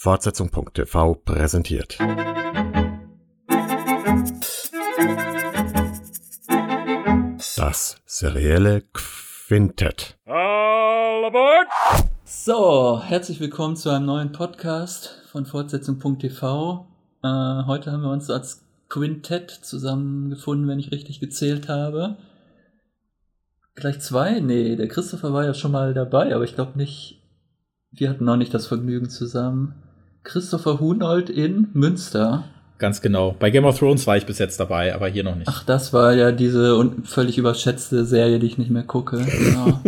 Fortsetzung.tv präsentiert. Das serielle Quintett. All aboard! So, herzlich willkommen zu einem neuen Podcast von Fortsetzung.tv. Äh, heute haben wir uns als Quintett zusammengefunden, wenn ich richtig gezählt habe. Gleich zwei? Nee, der Christopher war ja schon mal dabei, aber ich glaube nicht. Wir hatten noch nicht das Vergnügen zusammen. Christopher Hunold in Münster. Ganz genau. Bei Game of Thrones war ich bis jetzt dabei, aber hier noch nicht. Ach, das war ja diese völlig überschätzte Serie, die ich nicht mehr gucke. Genau.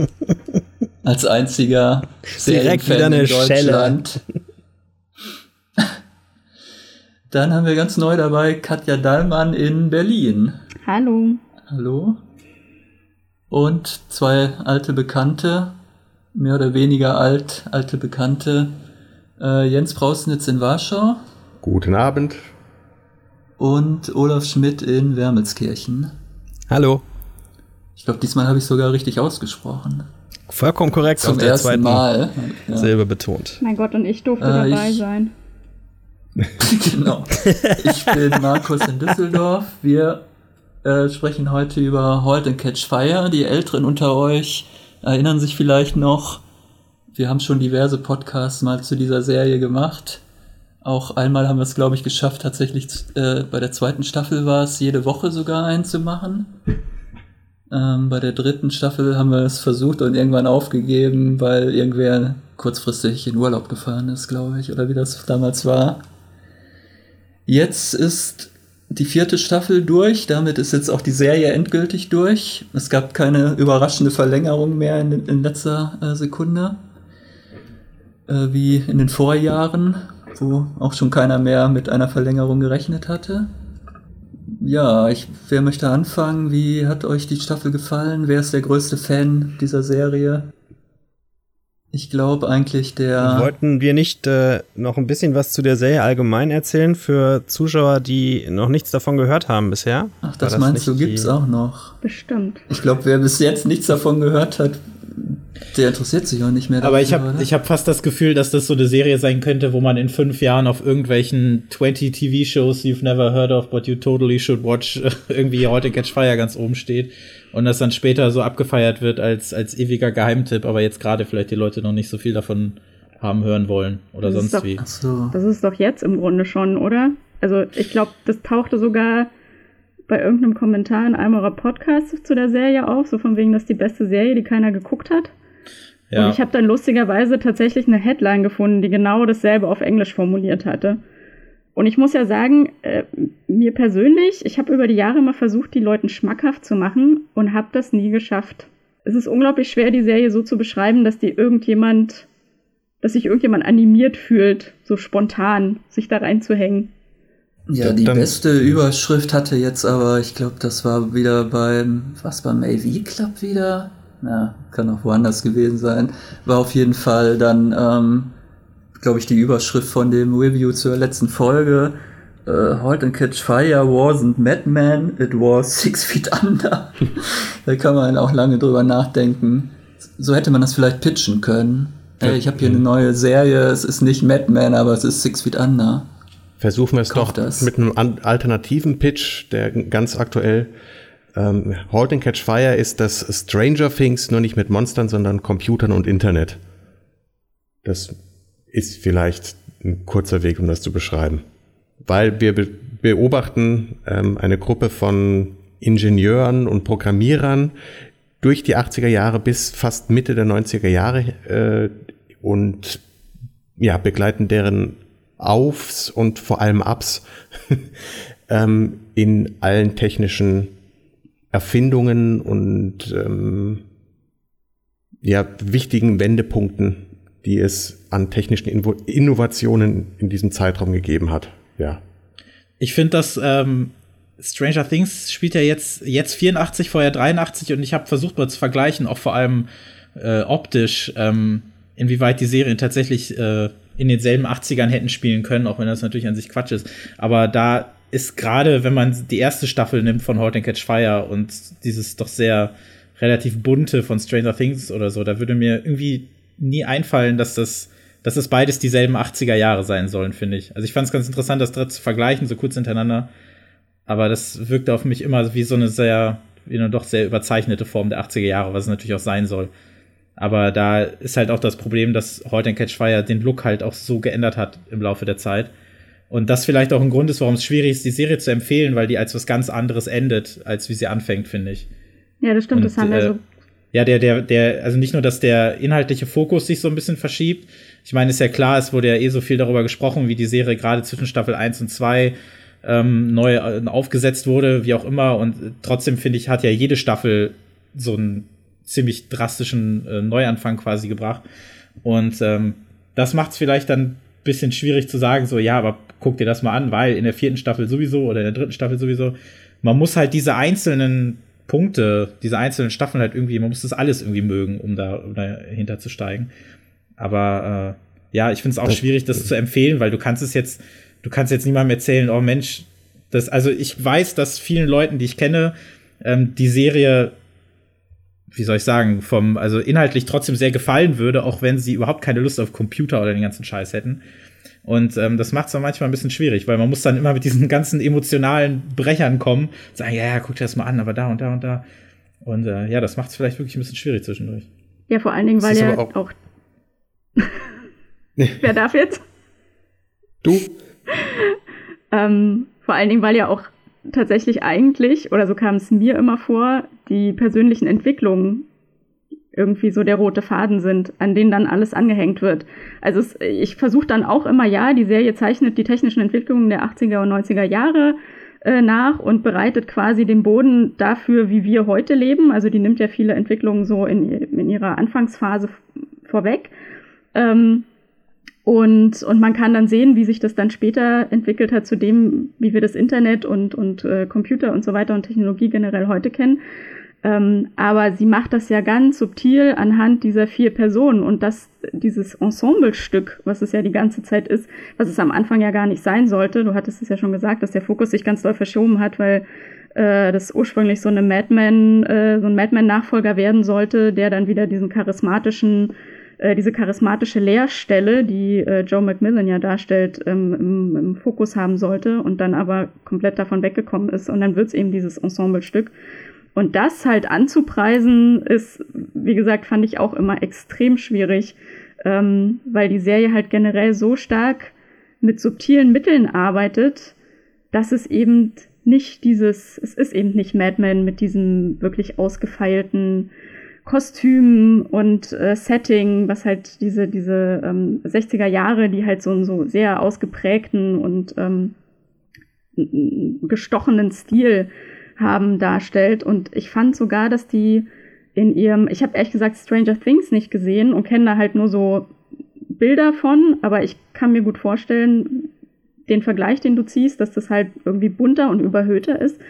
Als einziger Direkt wieder eine in Schelle. Deutschland. Dann haben wir ganz neu dabei Katja Dallmann in Berlin. Hallo. Hallo. Und zwei alte Bekannte, mehr oder weniger alt, alte Bekannte. Äh, Jens Brausnitz in Warschau Guten Abend. und Olaf Schmidt in Wermelskirchen. Hallo. Ich glaube, diesmal habe ich sogar richtig ausgesprochen. Vollkommen korrekt Zum auf der ersten zweiten Mal. Ja. Silbe betont. Mein Gott, und ich durfte Äh, dabei ich- sein. genau. Ich bin Markus in Düsseldorf. Wir äh, sprechen heute über Halt and Catch Fire. Die Älteren unter euch erinnern sich vielleicht noch. Wir haben schon diverse Podcasts mal zu dieser Serie gemacht. Auch einmal haben wir es, glaube ich, geschafft, tatsächlich äh, bei der zweiten Staffel war es, jede Woche sogar einen zu machen. Ähm, bei der dritten Staffel haben wir es versucht und irgendwann aufgegeben, weil irgendwer kurzfristig in Urlaub gefahren ist, glaube ich, oder wie das damals war. Jetzt ist die vierte Staffel durch, damit ist jetzt auch die Serie endgültig durch. Es gab keine überraschende Verlängerung mehr in, in letzter äh, Sekunde, äh, wie in den Vorjahren, wo auch schon keiner mehr mit einer Verlängerung gerechnet hatte. Ja, ich, wer möchte anfangen? Wie hat euch die Staffel gefallen? Wer ist der größte Fan dieser Serie? Ich glaube eigentlich der. Wollten wir nicht äh, noch ein bisschen was zu der Serie allgemein erzählen für Zuschauer, die noch nichts davon gehört haben bisher? Ach, das, War meinst du, gibt's die- auch noch. Bestimmt. Ich glaube, wer bis jetzt nichts davon gehört hat, der interessiert sich auch nicht mehr Aber ich dafür, habe hab fast das Gefühl, dass das so eine Serie sein könnte, wo man in fünf Jahren auf irgendwelchen 20 TV-Shows you've never heard of, but you totally should watch, irgendwie heute Catch Fire ganz oben steht und das dann später so abgefeiert wird als, als ewiger Geheimtipp, aber jetzt gerade vielleicht die Leute noch nicht so viel davon haben hören wollen oder Das sonst doch- wie. Ach so. Das ist doch jetzt im Grunde schon, oder? Also ich glaube, das tauchte sogar bei irgendeinem Kommentar in einem eurer Podcasts zu der Serie auf, so von wegen, dass die beste Serie, die keiner geguckt hat. Ja. Und ich habe dann lustigerweise tatsächlich eine Headline gefunden, die genau dasselbe auf Englisch formuliert hatte. Und ich muss ja sagen, äh, mir persönlich, ich habe über die Jahre immer versucht, die Leuten schmackhaft zu machen und habe das nie geschafft. Es ist unglaublich schwer, die Serie so zu beschreiben, dass die irgendjemand, dass sich irgendjemand animiert fühlt, so spontan sich da reinzuhängen. Ja, die Dann- beste Überschrift hatte jetzt aber, ich glaube, das war wieder beim, was beim AV Club wieder? Na, kann auch woanders gewesen sein. War auf jeden Fall dann, ähm, glaube ich, die Überschrift von dem Review zur letzten Folge. Äh, Halt and Catch Fire wasn't Madman, it was Six Feet Under. da kann man auch lange drüber nachdenken. So hätte man das vielleicht pitchen können. Ey, ich habe hier eine neue Serie, es ist nicht Madman, aber es ist Six Feet Under. Versuchen wir es doch das. mit einem alternativen Pitch, der ganz aktuell ähm, Halt and Catch Fire ist das Stranger Things, nur nicht mit Monstern, sondern Computern und Internet. Das ist vielleicht ein kurzer Weg, um das zu beschreiben. Weil wir be beobachten ähm, eine Gruppe von Ingenieuren und Programmierern durch die 80er Jahre bis fast Mitte der 90er Jahre äh, und ja, begleiten deren Aufs und vor allem Ups ähm, in allen technischen Erfindungen und ähm, ja, wichtigen Wendepunkten, die es an technischen Invo Innovationen in diesem Zeitraum gegeben hat. Ja. Ich finde, dass ähm, Stranger Things spielt ja jetzt, jetzt 84, vorher 83 und ich habe versucht mal zu vergleichen, auch vor allem äh, optisch, ähm, inwieweit die Serien tatsächlich äh, in denselben 80ern hätten spielen können, auch wenn das natürlich an sich Quatsch ist. Aber da ist gerade, wenn man die erste Staffel nimmt von Halt and Catch Fire und dieses doch sehr relativ bunte von Stranger Things oder so, da würde mir irgendwie nie einfallen, dass das dass es beides dieselben 80er Jahre sein sollen, finde ich. Also ich fand es ganz interessant, das zu vergleichen, so kurz hintereinander. Aber das wirkte auf mich immer wie so eine sehr, wie eine doch sehr überzeichnete Form der 80er Jahre, was es natürlich auch sein soll. Aber da ist halt auch das Problem, dass in Catch Fire den Look halt auch so geändert hat im Laufe der Zeit. Und das vielleicht auch ein Grund ist, warum es schwierig ist, die Serie zu empfehlen, weil die als was ganz anderes endet, als wie sie anfängt, finde ich. Ja, das stimmt, Und, das haben wir äh, so. Ja, der, der, der, also nicht nur, dass der inhaltliche Fokus sich so ein bisschen verschiebt. Ich meine, ist ja klar, es wurde ja eh so viel darüber gesprochen, wie die Serie gerade zwischen Staffel 1 und 2 ähm, neu äh, aufgesetzt wurde, wie auch immer. Und trotzdem finde ich, hat ja jede Staffel so einen ziemlich drastischen äh, Neuanfang quasi gebracht. Und ähm, das macht es vielleicht dann bisschen schwierig zu sagen, so, ja, aber guck dir das mal an, weil in der vierten Staffel sowieso oder in der dritten Staffel sowieso, man muss halt diese einzelnen Punkte, diese einzelnen Staffeln halt irgendwie, man muss das alles irgendwie mögen, um da um dahinter zu steigen. Aber äh, ja, ich finde es auch das schwierig, das zu empfehlen, weil du kannst es jetzt, du kannst jetzt niemandem erzählen, oh Mensch, das, also ich weiß, dass vielen Leuten, die ich kenne, ähm, die Serie wie soll ich sagen, vom, also inhaltlich trotzdem sehr gefallen würde, auch wenn sie überhaupt keine Lust auf Computer oder den ganzen Scheiß hätten. Und ähm, das macht es dann manchmal ein bisschen schwierig, weil man muss dann immer mit diesen ganzen emotionalen Brechern kommen, sagen, ja, ja, guck dir das mal an, aber da und da und da. Und äh, ja, das macht es vielleicht wirklich ein bisschen schwierig zwischendurch. Ja, vor allen Dingen, weil er auch. auch Wer darf jetzt? Du. ähm, vor allen Dingen, weil ja auch tatsächlich eigentlich, oder so kam es mir immer vor, die persönlichen Entwicklungen irgendwie so der rote Faden sind, an denen dann alles angehängt wird. Also es, ich versuche dann auch immer, ja, die Serie zeichnet die technischen Entwicklungen der 80er und 90er Jahre äh, nach und bereitet quasi den Boden dafür, wie wir heute leben. Also die nimmt ja viele Entwicklungen so in, in ihrer Anfangsphase vorweg. Ähm, und, und man kann dann sehen, wie sich das dann später entwickelt hat zu dem, wie wir das Internet und, und äh, Computer und so weiter und Technologie generell heute kennen. Ähm, aber sie macht das ja ganz subtil anhand dieser vier Personen und das, dieses Ensemblestück, was es ja die ganze Zeit ist, was es am Anfang ja gar nicht sein sollte. Du hattest es ja schon gesagt, dass der Fokus sich ganz doll verschoben hat, weil äh, das ursprünglich so eine Madman, äh, so ein Madman-Nachfolger werden sollte, der dann wieder diesen charismatischen äh, diese charismatische Lehrstelle, die äh, Joe McMillan ja darstellt, ähm, im, im, Fokus haben sollte und dann aber komplett davon weggekommen ist. Und dann wird es eben dieses Ensemblestück. Und das halt anzupreisen, ist, wie gesagt, fand ich auch immer extrem schwierig, ähm, weil die Serie halt generell so stark mit subtilen Mitteln arbeitet, dass es eben nicht dieses, es ist eben nicht Mad Men mit diesem wirklich ausgefeilten Kostüm und äh, Setting, was halt diese, diese ähm, 60er Jahre, die halt so einen so sehr ausgeprägten und ähm, gestochenen Stil haben, darstellt. Und ich fand sogar, dass die in ihrem, ich habe ehrlich gesagt Stranger Things nicht gesehen und kenne da halt nur so Bilder von, aber ich kann mir gut vorstellen, den Vergleich, den du ziehst, dass das halt irgendwie bunter und überhöhter ist.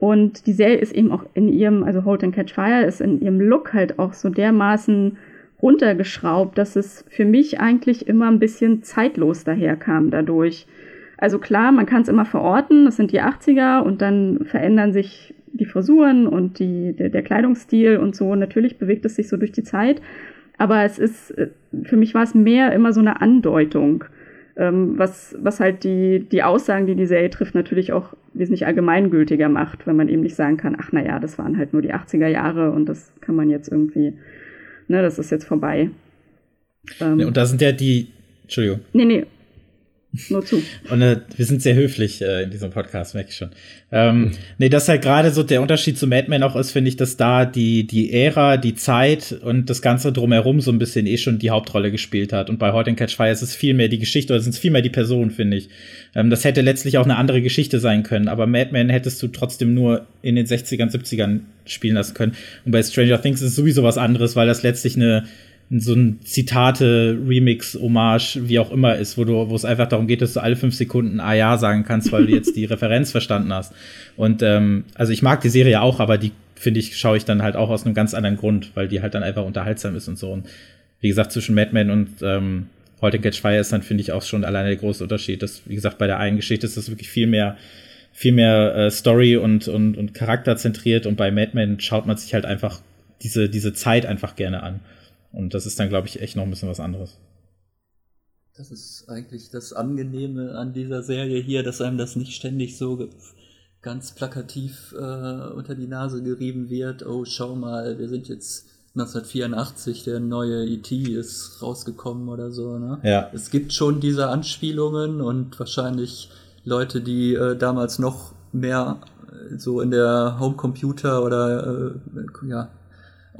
Und die Serie ist eben auch in ihrem, also Hold and Catch Fire ist in ihrem Look halt auch so dermaßen runtergeschraubt, dass es für mich eigentlich immer ein bisschen zeitlos daherkam dadurch. Also klar, man kann es immer verorten, das sind die 80er und dann verändern sich die Frisuren und die, der, der Kleidungsstil und so. Natürlich bewegt es sich so durch die Zeit. Aber es ist, äh, für mich war es mehr immer so eine Andeutung ähm, was, was halt die, die Aussagen, die die Serie trifft, natürlich auch wesentlich allgemeingültiger macht, wenn man eben nicht sagen kann, ach naja, das waren halt nur die 80er Jahre und das kann man jetzt irgendwie, ne, das ist jetzt vorbei. Ähm, und da sind ja die, Entschuldigung. Nee, nee, nur zu. Und äh, wir sind sehr höflich äh, in diesem Podcast, merke ich schon. Ähm. Nee, das halt gerade so der Unterschied zu Mad Men auch ist, finde ich, dass da die, die Ära, die Zeit und das Ganze drumherum so ein bisschen eh schon die Hauptrolle gespielt hat. Und bei Heute in Catch Fire ist es viel mehr die Geschichte oder sind es viel mehr die Personen, finde ich. Ähm, das hätte letztlich auch eine andere Geschichte sein können, aber Mad Men hättest du trotzdem nur in den 60ern, 70ern spielen lassen können. Und bei Stranger Things ist es sowieso was anderes, weil das letztlich eine so ein Zitate, Remix, Hommage, wie auch immer ist, wo du, wo es einfach darum geht, dass du alle fünf Sekunden Ah ja sagen kannst, weil du jetzt die Referenz verstanden hast. Und ähm, also ich mag die Serie auch, aber die finde ich, schaue ich dann halt auch aus einem ganz anderen Grund, weil die halt dann einfach unterhaltsam ist und so. Und wie gesagt, zwischen Mad Men und ähm, Heute Catch Fire ist dann, finde ich, auch schon alleine der große Unterschied. Das, wie gesagt, bei der einen Geschichte ist das wirklich viel mehr, viel mehr äh, Story und, und, und Charakter zentriert und bei Mad Men schaut man sich halt einfach diese, diese Zeit einfach gerne an. Und das ist dann, glaube ich, echt noch ein bisschen was anderes. Das ist eigentlich das Angenehme an dieser Serie hier, dass einem das nicht ständig so ganz plakativ äh, unter die Nase gerieben wird. Oh, schau mal, wir sind jetzt 1984, der neue E.T. ist rausgekommen oder so. Ne? Ja. Es gibt schon diese Anspielungen und wahrscheinlich Leute, die äh, damals noch mehr äh, so in der Homecomputer oder äh, ja,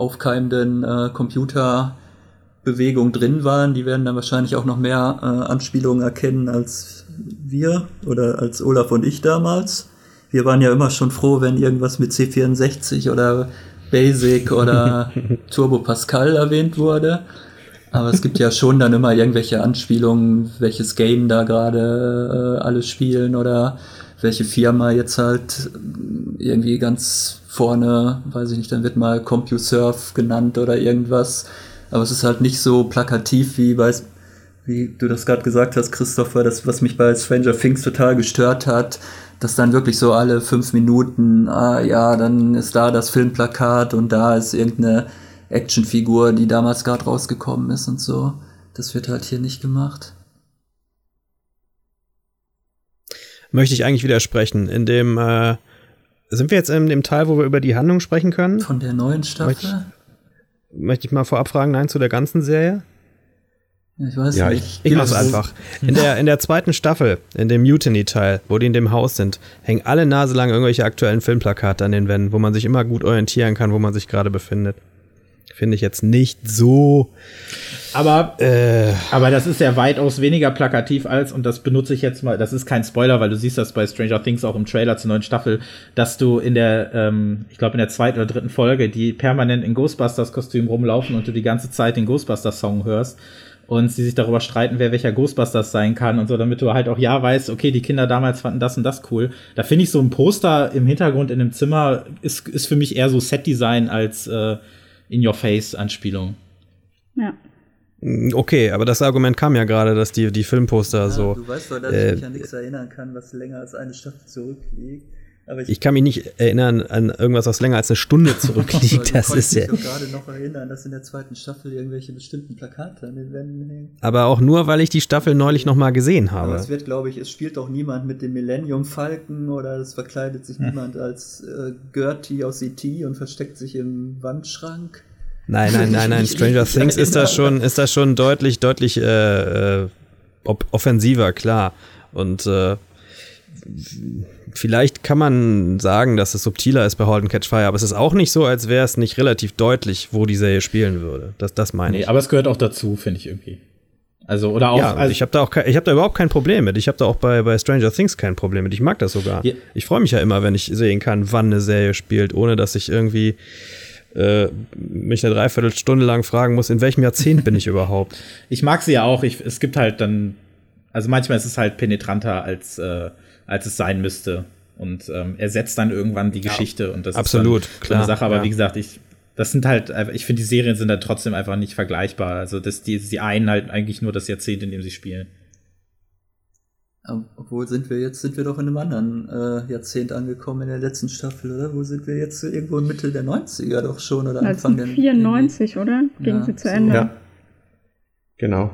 aufkeimenden äh, Computerbewegung drin waren, die werden dann wahrscheinlich auch noch mehr äh, Anspielungen erkennen als wir oder als Olaf und ich damals. Wir waren ja immer schon froh, wenn irgendwas mit C64 oder Basic oder Turbo Pascal erwähnt wurde. Aber es gibt ja schon dann immer irgendwelche Anspielungen, welches Game da gerade äh, alle spielen oder welche Firma jetzt halt irgendwie ganz vorne, weiß ich nicht, dann wird mal CompuServe genannt oder irgendwas. Aber es ist halt nicht so plakativ wie bei, wie du das gerade gesagt hast, Christopher, das, was mich bei Stranger Things total gestört hat, dass dann wirklich so alle fünf Minuten, ah ja, dann ist da das Filmplakat und da ist irgendeine Actionfigur, die damals gerade rausgekommen ist und so. Das wird halt hier nicht gemacht. Möchte ich eigentlich widersprechen. In dem, äh, sind wir jetzt in dem Teil, wo wir über die Handlung sprechen können? Von der neuen Staffel? Möchte ich, möchte ich mal vorab fragen, nein, zu der ganzen Serie? Ich weiß Ja, nicht. Ich mach's einfach. In der, in der zweiten Staffel, in dem Mutiny-Teil, wo die in dem Haus sind, hängen alle Nase lang irgendwelche aktuellen Filmplakate an den Wänden, wo man sich immer gut orientieren kann, wo man sich gerade befindet. Finde ich jetzt nicht so. Aber, Äh, aber das ist ja weitaus weniger plakativ als, und das benutze ich jetzt mal, das ist kein Spoiler, weil du siehst das bei Stranger Things auch im Trailer zur neuen Staffel, dass du in der, ähm, ich glaube in der zweiten oder dritten Folge, die permanent in Ghostbusters-Kostüm rumlaufen und du die ganze Zeit den Ghostbusters-Song hörst und sie sich darüber streiten, wer welcher Ghostbusters sein kann und so, damit du halt auch ja weißt, okay, die Kinder damals fanden das und das cool. Da finde ich so ein Poster im Hintergrund in einem Zimmer ist, ist für mich eher so Set-Design als äh, In-Your-Face-Anspielung. Ja. okay, aber das Argument kam ja gerade, dass die, die Filmposter Ja, so. Du weißt doch, dass äh, ich mich an nichts erinnern kann, was länger als eine Staffel zurückliegt. Aber Ich kann mich nicht erinnern an irgendwas, was länger als eine Stunde zurückliegt. Das ist ja. dich doch gerade noch erinnern, dass in der zweiten Staffel irgendwelche bestimmten Plakate an den Wänden hängen. Aber auch nur, weil ich die Staffel neulich noch mal gesehen Aber es habe. wird, glaube ich, es spielt doch niemand mit dem Millennium Falken oder es verkleidet sich niemand als äh, Gertie aus E.T. und versteckt sich im Wandschrank. Nein, nein, nein, nein. Ich- Stranger ich- Things ist das schon, ist das schon deutlich, deutlich äh, äh, offensiver, klar. Und äh, vielleicht kann man sagen, dass es subtiler ist bei Halt and Catch Fire, aber es ist auch nicht so, als wäre es nicht relativ deutlich, wo die Serie spielen würde. Das, das meine Nee, ich. aber es gehört auch dazu, finde ich irgendwie. Also, oder auch, ja, also, ich habe da auch ich habe da überhaupt kein Problem mit. Ich habe da auch bei, bei Stranger Things kein Problem mit. Ich mag das sogar. Ja. Ich freue mich ja immer, wenn ich sehen kann, wann eine Serie spielt, ohne dass ich irgendwie äh, mich eine Dreiviertelstunde lang fragen muss, in welchem Jahrzehnt bin ich überhaupt. ich mag sie ja auch. Ich, es gibt halt dann, also manchmal ist es halt penetranter, als, äh, als es sein müsste. Und ähm, ersetzt dann irgendwann die Geschichte. und das absolut, ist so klar, eine Sache. Aber ja. wie gesagt, ich, das sind halt, einfach- ich finde, die Serien sind dann trotzdem einfach nicht vergleichbar. Also, das, die, die einen halt eigentlich nur das Jahrzehnt, in dem sie spielen. Ähm, Obwohl sind wir jetzt, sind wir doch in einem anderen äh, Jahrzehnt angekommen in der letzten Staffel, oder? Wo sind wir jetzt irgendwo in Mitte der 90er doch schon oder Anfang der 1994, oder? Ging Ja, sie zu so. Ende. Ja. Genau.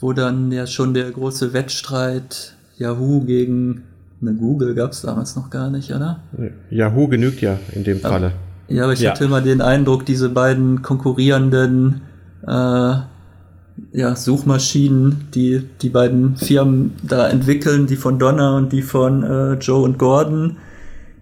Wo dann ja schon der große Wettstreit Yahoo gegen eine Google gab es damals noch gar nicht, oder? Yahoo genügt ja in dem Falle. Ja, aber ich Ja. hatte immer den Eindruck, diese beiden konkurrierenden äh, ja, Suchmaschinen, die die beiden Firmen da entwickeln, die von Donner und die von äh, Joe und Gordon,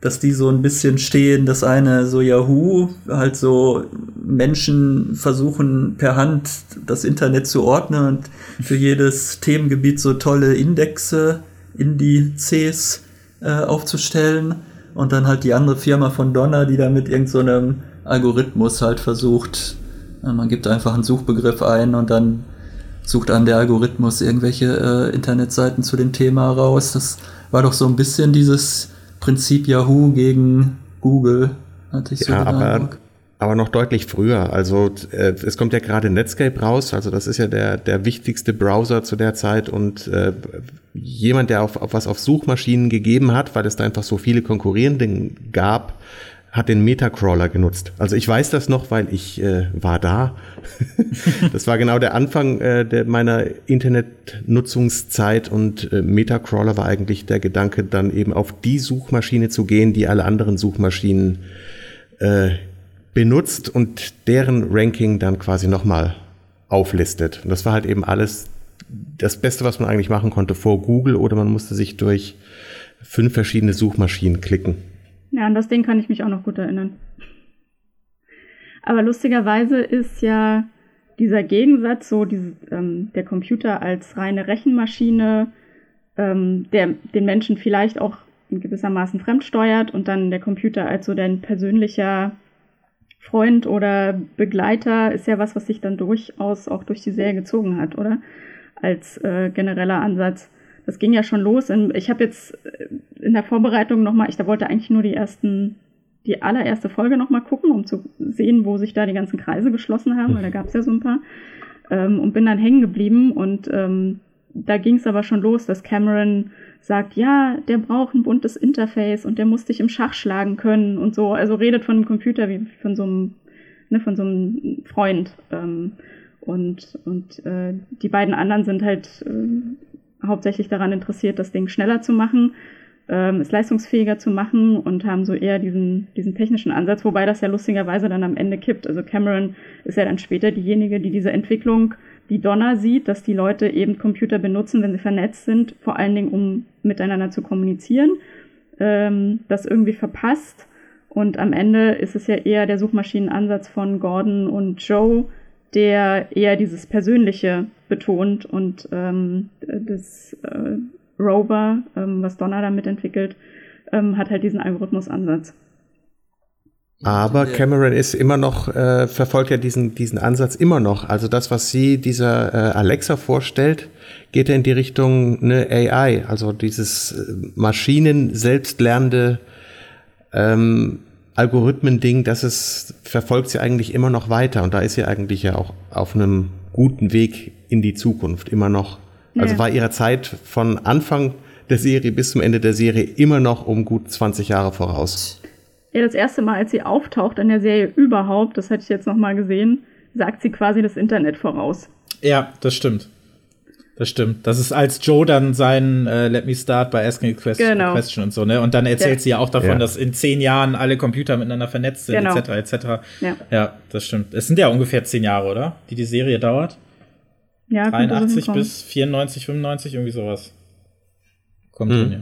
dass die so ein bisschen stehen, das eine so Yahoo, halt so Menschen versuchen per Hand das Internet zu ordnen und für jedes Themengebiet so tolle Indexe, Indizes äh, aufzustellen und dann halt die andere Firma von Donner, die da mit irgendeinem so einem Algorithmus halt versucht, äh, man gibt einfach einen Suchbegriff ein und dann sucht an der Algorithmus irgendwelche äh, Internetseiten zu dem Thema raus. Das war doch so ein bisschen dieses Prinzip Yahoo gegen Google, hatte ich so den aber, Eindruck. Aber noch deutlich früher. Also äh, es kommt ja gerade Netscape raus, also das ist ja der, der wichtigste Browser zu der Zeit und äh, jemand, der auf, auf was auf Suchmaschinen gegeben hat, weil es da einfach so viele Konkurrierende gab, hat den Metacrawler genutzt. Also ich weiß das noch, weil ich äh, war da. das war genau der Anfang äh, der, meiner Internetnutzungszeit und äh, Metacrawler war eigentlich der Gedanke, dann eben auf die Suchmaschine zu gehen, die alle anderen Suchmaschinen äh, benutzt und deren Ranking dann quasi nochmal auflistet. Und das war halt eben alles das Beste, was man eigentlich machen konnte vor Google oder man musste sich durch fünf verschiedene Suchmaschinen klicken. Ja, an das Ding kann ich mich auch noch gut erinnern. Aber lustigerweise ist ja dieser Gegensatz, so diese, ähm, der Computer als reine Rechenmaschine, ähm, der den Menschen vielleicht auch in gewissermaßen fremdsteuert und dann der Computer als so dein persönlicher Freund oder Begleiter ist ja was, was sich dann durchaus auch durch die Serie gezogen hat, oder? Als äh, genereller Ansatz. Das ging ja schon los. In, ich habe jetzt äh, in der Vorbereitung nochmal, ich da wollte eigentlich nur die ersten, die allererste Folge nochmal gucken, um zu sehen, wo sich da die ganzen Kreise geschlossen haben, weil da gab es ja so ein paar. Ähm, und bin dann hängen geblieben und ähm, da ging es aber schon los, dass Cameron sagt, ja, der braucht ein buntes Interface und der muss dich im Schach schlagen können und so. Also redet von einem Computer wie von so einem, ne, von so einem Freund. Ähm, und und äh, die beiden anderen sind halt äh, hauptsächlich daran interessiert, das Ding schneller zu machen, ähm, es leistungsfähiger zu machen und haben so eher diesen, diesen technischen Ansatz, wobei das ja lustigerweise dann am Ende kippt. Also Cameron ist ja dann später diejenige, die diese Entwicklung die Donner sieht, dass die Leute eben Computer benutzen, wenn sie vernetzt sind, vor allen Dingen, um miteinander zu kommunizieren, ähm, das irgendwie verpasst. Und am Ende ist es ja eher der Suchmaschinenansatz von Gordon und Joe, der eher dieses Persönliche betont und ähm, das äh, Rover, ähm, was Donner damit entwickelt, ähm, hat halt diesen Algorithmusansatz. Aber Cameron ist immer noch, äh, verfolgt ja diesen, diesen Ansatz immer noch. Also das, was sie dieser äh, Alexa vorstellt, geht ja in die Richtung eine AI, also dieses äh, Maschinen selbstlernende ähm, Algorithmen-Ding, das ist, verfolgt sie eigentlich immer noch weiter. Und da ist sie eigentlich ja auch auf einem guten Weg in die Zukunft, immer noch. Also ja. war ihrer Zeit von Anfang der Serie bis zum Ende der Serie immer noch um gut 20 Jahre voraus. Ja, das erste Mal, als sie auftaucht in der Serie überhaupt, das hatte ich jetzt noch mal gesehen, sagt sie quasi das Internet voraus. Ja, das stimmt. Das stimmt. Das ist als Joe dann sein äh, Let me start by asking a question, genau. question und so, ne? Und dann erzählt ja. sie ja auch davon, ja. dass in zehn Jahren alle Computer miteinander vernetzt sind, genau. etc. etc. Ja. ja, das stimmt. Es sind ja ungefähr zehn Jahre, oder? Die die Serie dauert. Ja, 83 bis 94, 95, irgendwie sowas. Kommt mhm. hin, ja.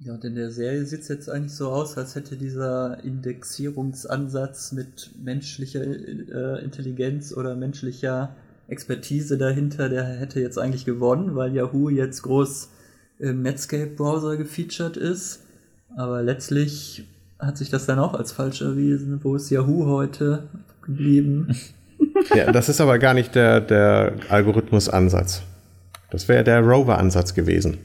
Ja, in der Serie sieht es jetzt eigentlich so aus, als hätte dieser Indexierungsansatz mit menschlicher äh, Intelligenz oder menschlicher Expertise dahinter, der hätte jetzt eigentlich gewonnen, weil Yahoo jetzt groß im Netscape-Browser gefeatured ist. Aber letztlich hat sich das dann auch als falsch erwiesen. Wo ist Yahoo heute geblieben? Ja, das ist aber gar nicht der, der Algorithmusansatz. Das wäre der Rover-Ansatz gewesen.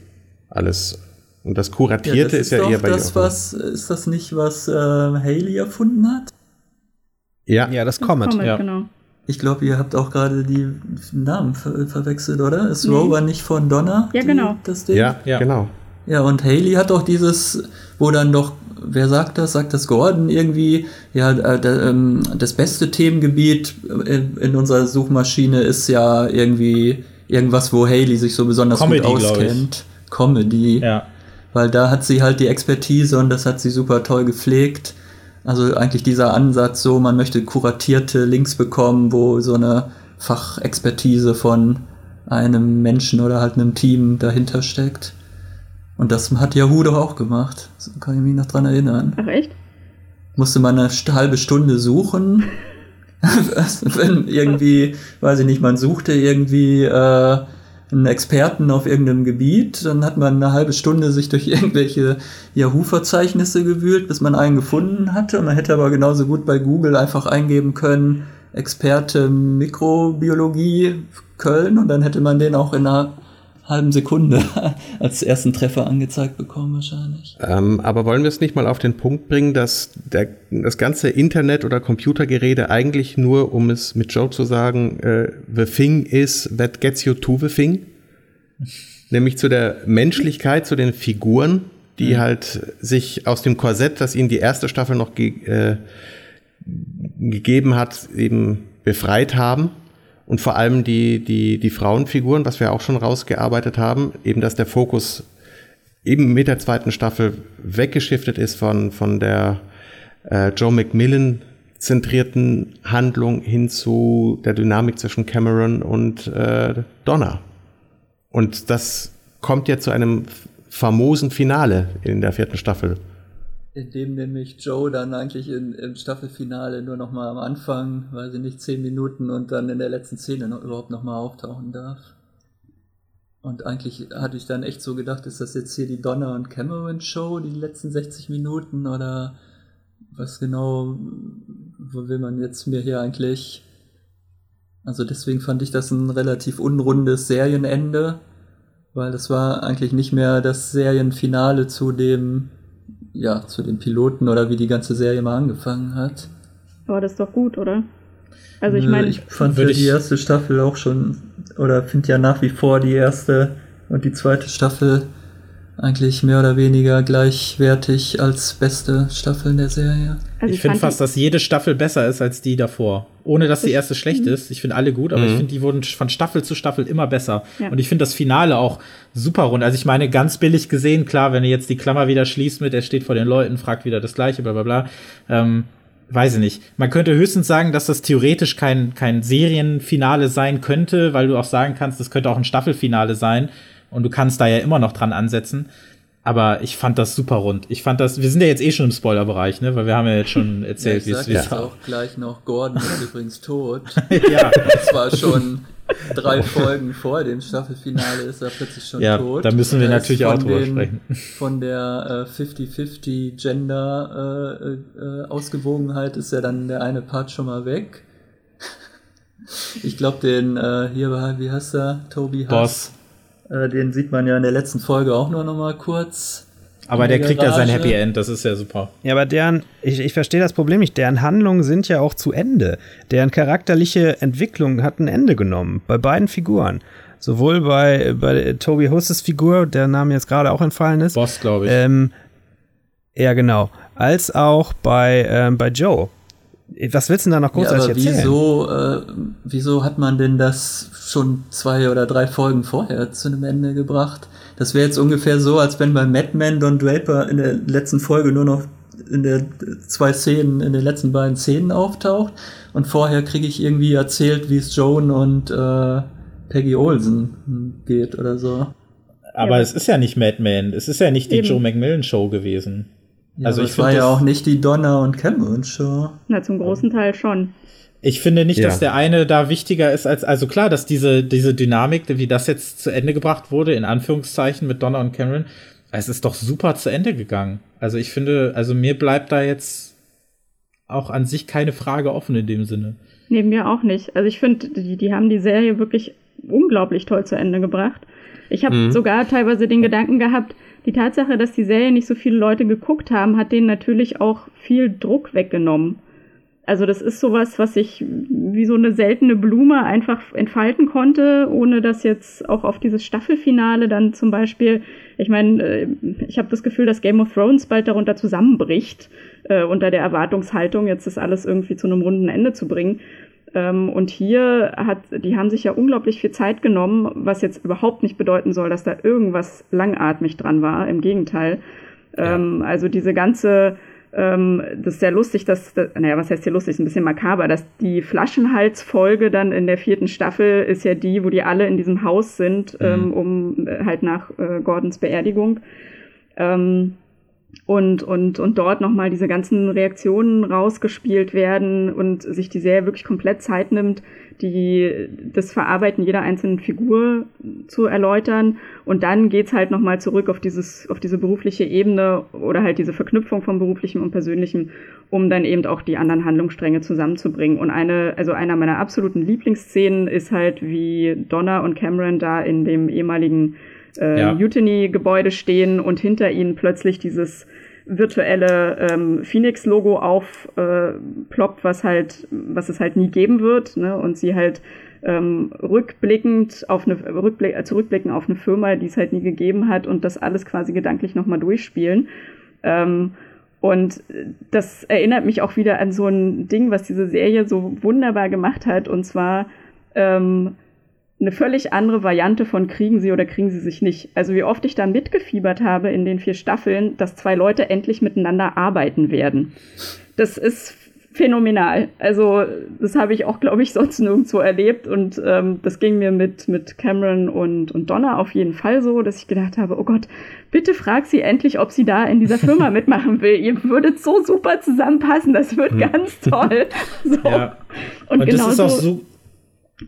Alles und das Kuratierte ja, das ist, ist, ja eher bei das, was Ist das nicht, was äh, Haley erfunden hat? Ja, ja das Comet. Comet ja. Genau. Ich glaube, ihr habt auch gerade die Namen ver verwechselt, oder? Ist nee. Rover nicht von Donner? Ja, die, genau. Das Ding? Ja, ja, genau. Ja, und Haley hat auch dieses, wo dann doch, wer sagt das? Sagt das Gordon irgendwie? Ja, äh, ähm, das beste Themengebiet in, in, unserer Suchmaschine ist ja irgendwie irgendwas, wo Haley sich so besonders Comedy, gut auskennt. Comedy. Ja weil da hat sie halt die Expertise und das hat sie super toll gepflegt. Also eigentlich dieser Ansatz so, man möchte kuratierte Links bekommen, wo so eine Fachexpertise von einem Menschen oder halt einem Team dahinter steckt. Und das hat Yahoo doch auch gemacht. So kann ich mich noch dran erinnern. Ach echt? Musste man eine halbe Stunde suchen. Wenn irgendwie, weiß ich nicht, man suchte irgendwie äh, einen Experten auf irgendeinem Gebiet, dann hat man eine halbe Stunde sich durch irgendwelche Yahoo-Verzeichnisse gewühlt, bis man einen gefunden hatte. Man hätte aber genauso gut bei Google einfach eingeben können, Experte Mikrobiologie Köln und dann hätte man den auch in einer halben Sekunde als ersten Treffer angezeigt bekommen wahrscheinlich. Ähm, aber wollen wir es nicht mal auf den Punkt bringen, dass der, das ganze Internet oder Computergerede eigentlich nur, um es mit Joe zu sagen, äh, the thing is that gets you to the thing, nämlich zu der Menschlichkeit, zu den Figuren, die mhm. halt sich aus dem Korsett, das ihnen die erste Staffel noch ge äh, gegeben hat, eben befreit haben. Und vor allem die, die, die Frauenfiguren, was wir auch schon rausgearbeitet haben, eben dass der Fokus eben mit der zweiten Staffel weggeschiftet ist von, von der äh, Joe McMillan zentrierten Handlung hin zu der Dynamik zwischen Cameron und äh, Donna. Und das kommt ja zu einem famosen Finale in der vierten Staffel. In dem nämlich Joe dann eigentlich in, im Staffelfinale nur noch mal am Anfang, weiß ich nicht, zehn Minuten und dann in der letzten Szene noch, überhaupt noch mal auftauchen darf. Und eigentlich hatte ich dann echt so gedacht, ist das jetzt hier die Donna und Cameron Show, die letzten 60 Minuten oder was genau, wo will man jetzt mir hier eigentlich? Also deswegen fand ich das ein relativ unrundes Serienende, weil das war eigentlich nicht mehr das Serienfinale zu dem, ja, zu dem Piloten oder wie die ganze Serie mal angefangen hat. Aber das ist doch gut, oder? Also ich meine, ich fand ja die erste Staffel auch schon oder finde ja nach wie vor die erste und die zweite Staffel eigentlich mehr oder weniger gleichwertig als beste Staffel in der Serie. Also ich, finde fast, dass jede Staffel besser ist als die davor. Ohne dass die erste schlecht ist. Ich finde alle gut, aber mhm. ich finde, die wurden von Staffel zu Staffel immer besser. Ja. Und ich finde das Finale auch super rund. Also ich meine, ganz billig gesehen, klar, wenn ihr jetzt die Klammer wieder schließt mit, er steht vor den Leuten, fragt wieder das Gleiche, bla bla bla. Ähm, weiß ich nicht. Man könnte höchstens sagen, dass das theoretisch kein, kein Serienfinale sein könnte, weil du auch sagen kannst, das könnte auch ein Staffelfinale sein und du kannst da ja immer noch dran ansetzen. Aber ich fand das super rund. Ich fand das, wir sind ja jetzt eh schon im Spoilerbereich, ne? Weil wir haben ja jetzt schon erzählt, wie es ist. auch gleich noch, Gordon ist übrigens tot. ja. Das war schon drei Folgen vor dem Staffelfinale ist er plötzlich schon ja, tot. Da müssen wir natürlich auch drüber den, sprechen. Von der 50-50 äh, Gender äh, äh, Ausgewogenheit ist ja dann der eine Part schon mal weg. Ich glaube, den äh, hier war, wie heißt er? Toby Hass. Boss. Äh, den sieht man ja in der letzten Folge auch nur noch mal kurz. Aber der kriegt ja sein Happy End, das ist ja super. Ja, aber deren, ich, ich verstehe das Problem nicht, deren Handlungen sind ja auch zu Ende. Deren charakterliche Entwicklung hat ein Ende genommen, bei beiden Figuren. Sowohl bei, bei Toby Husses Figur, der Name jetzt gerade auch entfallen ist. Boss, glaube ich. Ähm, ja, genau. Als auch bei, ähm, bei Joe. Was willst du denn da noch großartig ja, aber erzählen? Wieso, äh, wieso hat man denn das schon zwei oder drei Folgen vorher zu einem Ende gebracht? Das wäre jetzt ungefähr so, als wenn bei Mad Men Don Draper in der letzten Folge nur noch in der zwei Szenen, in den letzten beiden Szenen auftaucht und vorher kriege ich irgendwie erzählt, wie es Joan und äh, Peggy Olsen geht oder so. Aber ja. es ist ja nicht Mad Men, es ist ja nicht die Eben. Joe McMillan Show gewesen. Ja, also ich war ja auch nicht die Donner und Cameron Show. Na, zum großen Teil schon. Ich finde nicht, ja. dass der eine da wichtiger ist als, also klar, dass diese, diese Dynamik, wie das jetzt zu Ende gebracht wurde, in Anführungszeichen mit Donner und Cameron, es ist doch super zu Ende gegangen. Also ich finde, also mir bleibt da jetzt auch an sich keine Frage offen in dem Sinne. Neben mir auch nicht. Also ich finde, die, die haben die Serie wirklich unglaublich toll zu Ende gebracht. Ich habe mhm. sogar teilweise den Gedanken gehabt, die Tatsache, dass die Serie nicht so viele Leute geguckt haben, hat denen natürlich auch viel Druck weggenommen. Also das ist sowas, was ich wie so eine seltene Blume einfach entfalten konnte, ohne dass jetzt auch auf dieses Staffelfinale dann zum Beispiel, ich meine, äh, ich habe das Gefühl, dass Game of Thrones bald darunter zusammenbricht, äh, unter der Erwartungshaltung, jetzt das alles irgendwie zu einem runden Ende zu bringen. Ähm, und hier hat, die haben sich ja unglaublich viel Zeit genommen, was jetzt überhaupt nicht bedeuten soll, dass da irgendwas langatmig dran war. Im Gegenteil. Ja. Ähm, also diese ganze, ähm, das ist sehr lustig, dass, naja, was heißt hier lustig, ein bisschen makaber, dass die Flaschenhalsfolge dann in der vierten Staffel ist ja die, wo die alle in diesem Haus sind, mhm. um äh, halt nach äh, Gordons Beerdigung. Ähm, und, und, und dort nochmal diese ganzen Reaktionen rausgespielt werden und sich die Serie wirklich komplett Zeit nimmt, die, das Verarbeiten jeder einzelnen Figur zu erläutern. Und dann geht's halt nochmal zurück auf dieses, auf diese berufliche Ebene oder halt diese Verknüpfung von beruflichem und persönlichem, um dann eben auch die anderen Handlungsstränge zusammenzubringen. Und eine, also einer meiner absoluten Lieblingsszenen ist halt, wie Donna und Cameron da in dem ehemaligen äh, ja. Mutiny-Gebäude stehen und hinter ihnen plötzlich dieses virtuelle ähm, Phoenix-Logo aufploppt, äh, was halt, was es halt nie geben wird, ne? Und sie halt ähm, rückblickend auf eine Rückblick, äh, zurückblicken auf eine Firma, die es halt nie gegeben hat und das alles quasi gedanklich nochmal durchspielen. Ähm, und das erinnert mich auch wieder an so ein Ding, was diese Serie so wunderbar gemacht hat, und zwar ähm, eine völlig andere Variante von kriegen sie oder kriegen sie sich nicht. Also wie oft ich da mitgefiebert habe in den vier Staffeln, dass zwei Leute endlich miteinander arbeiten werden. Das ist phänomenal. Also das habe ich auch, glaube ich, sonst nirgendwo erlebt und ähm, das ging mir mit, mit Cameron und, und Donna auf jeden Fall so, dass ich gedacht habe, oh Gott, bitte frag sie endlich, ob sie da in dieser Firma mitmachen will. Ihr würdet so super zusammenpassen, das wird ganz toll. So. Ja. Und, und genau so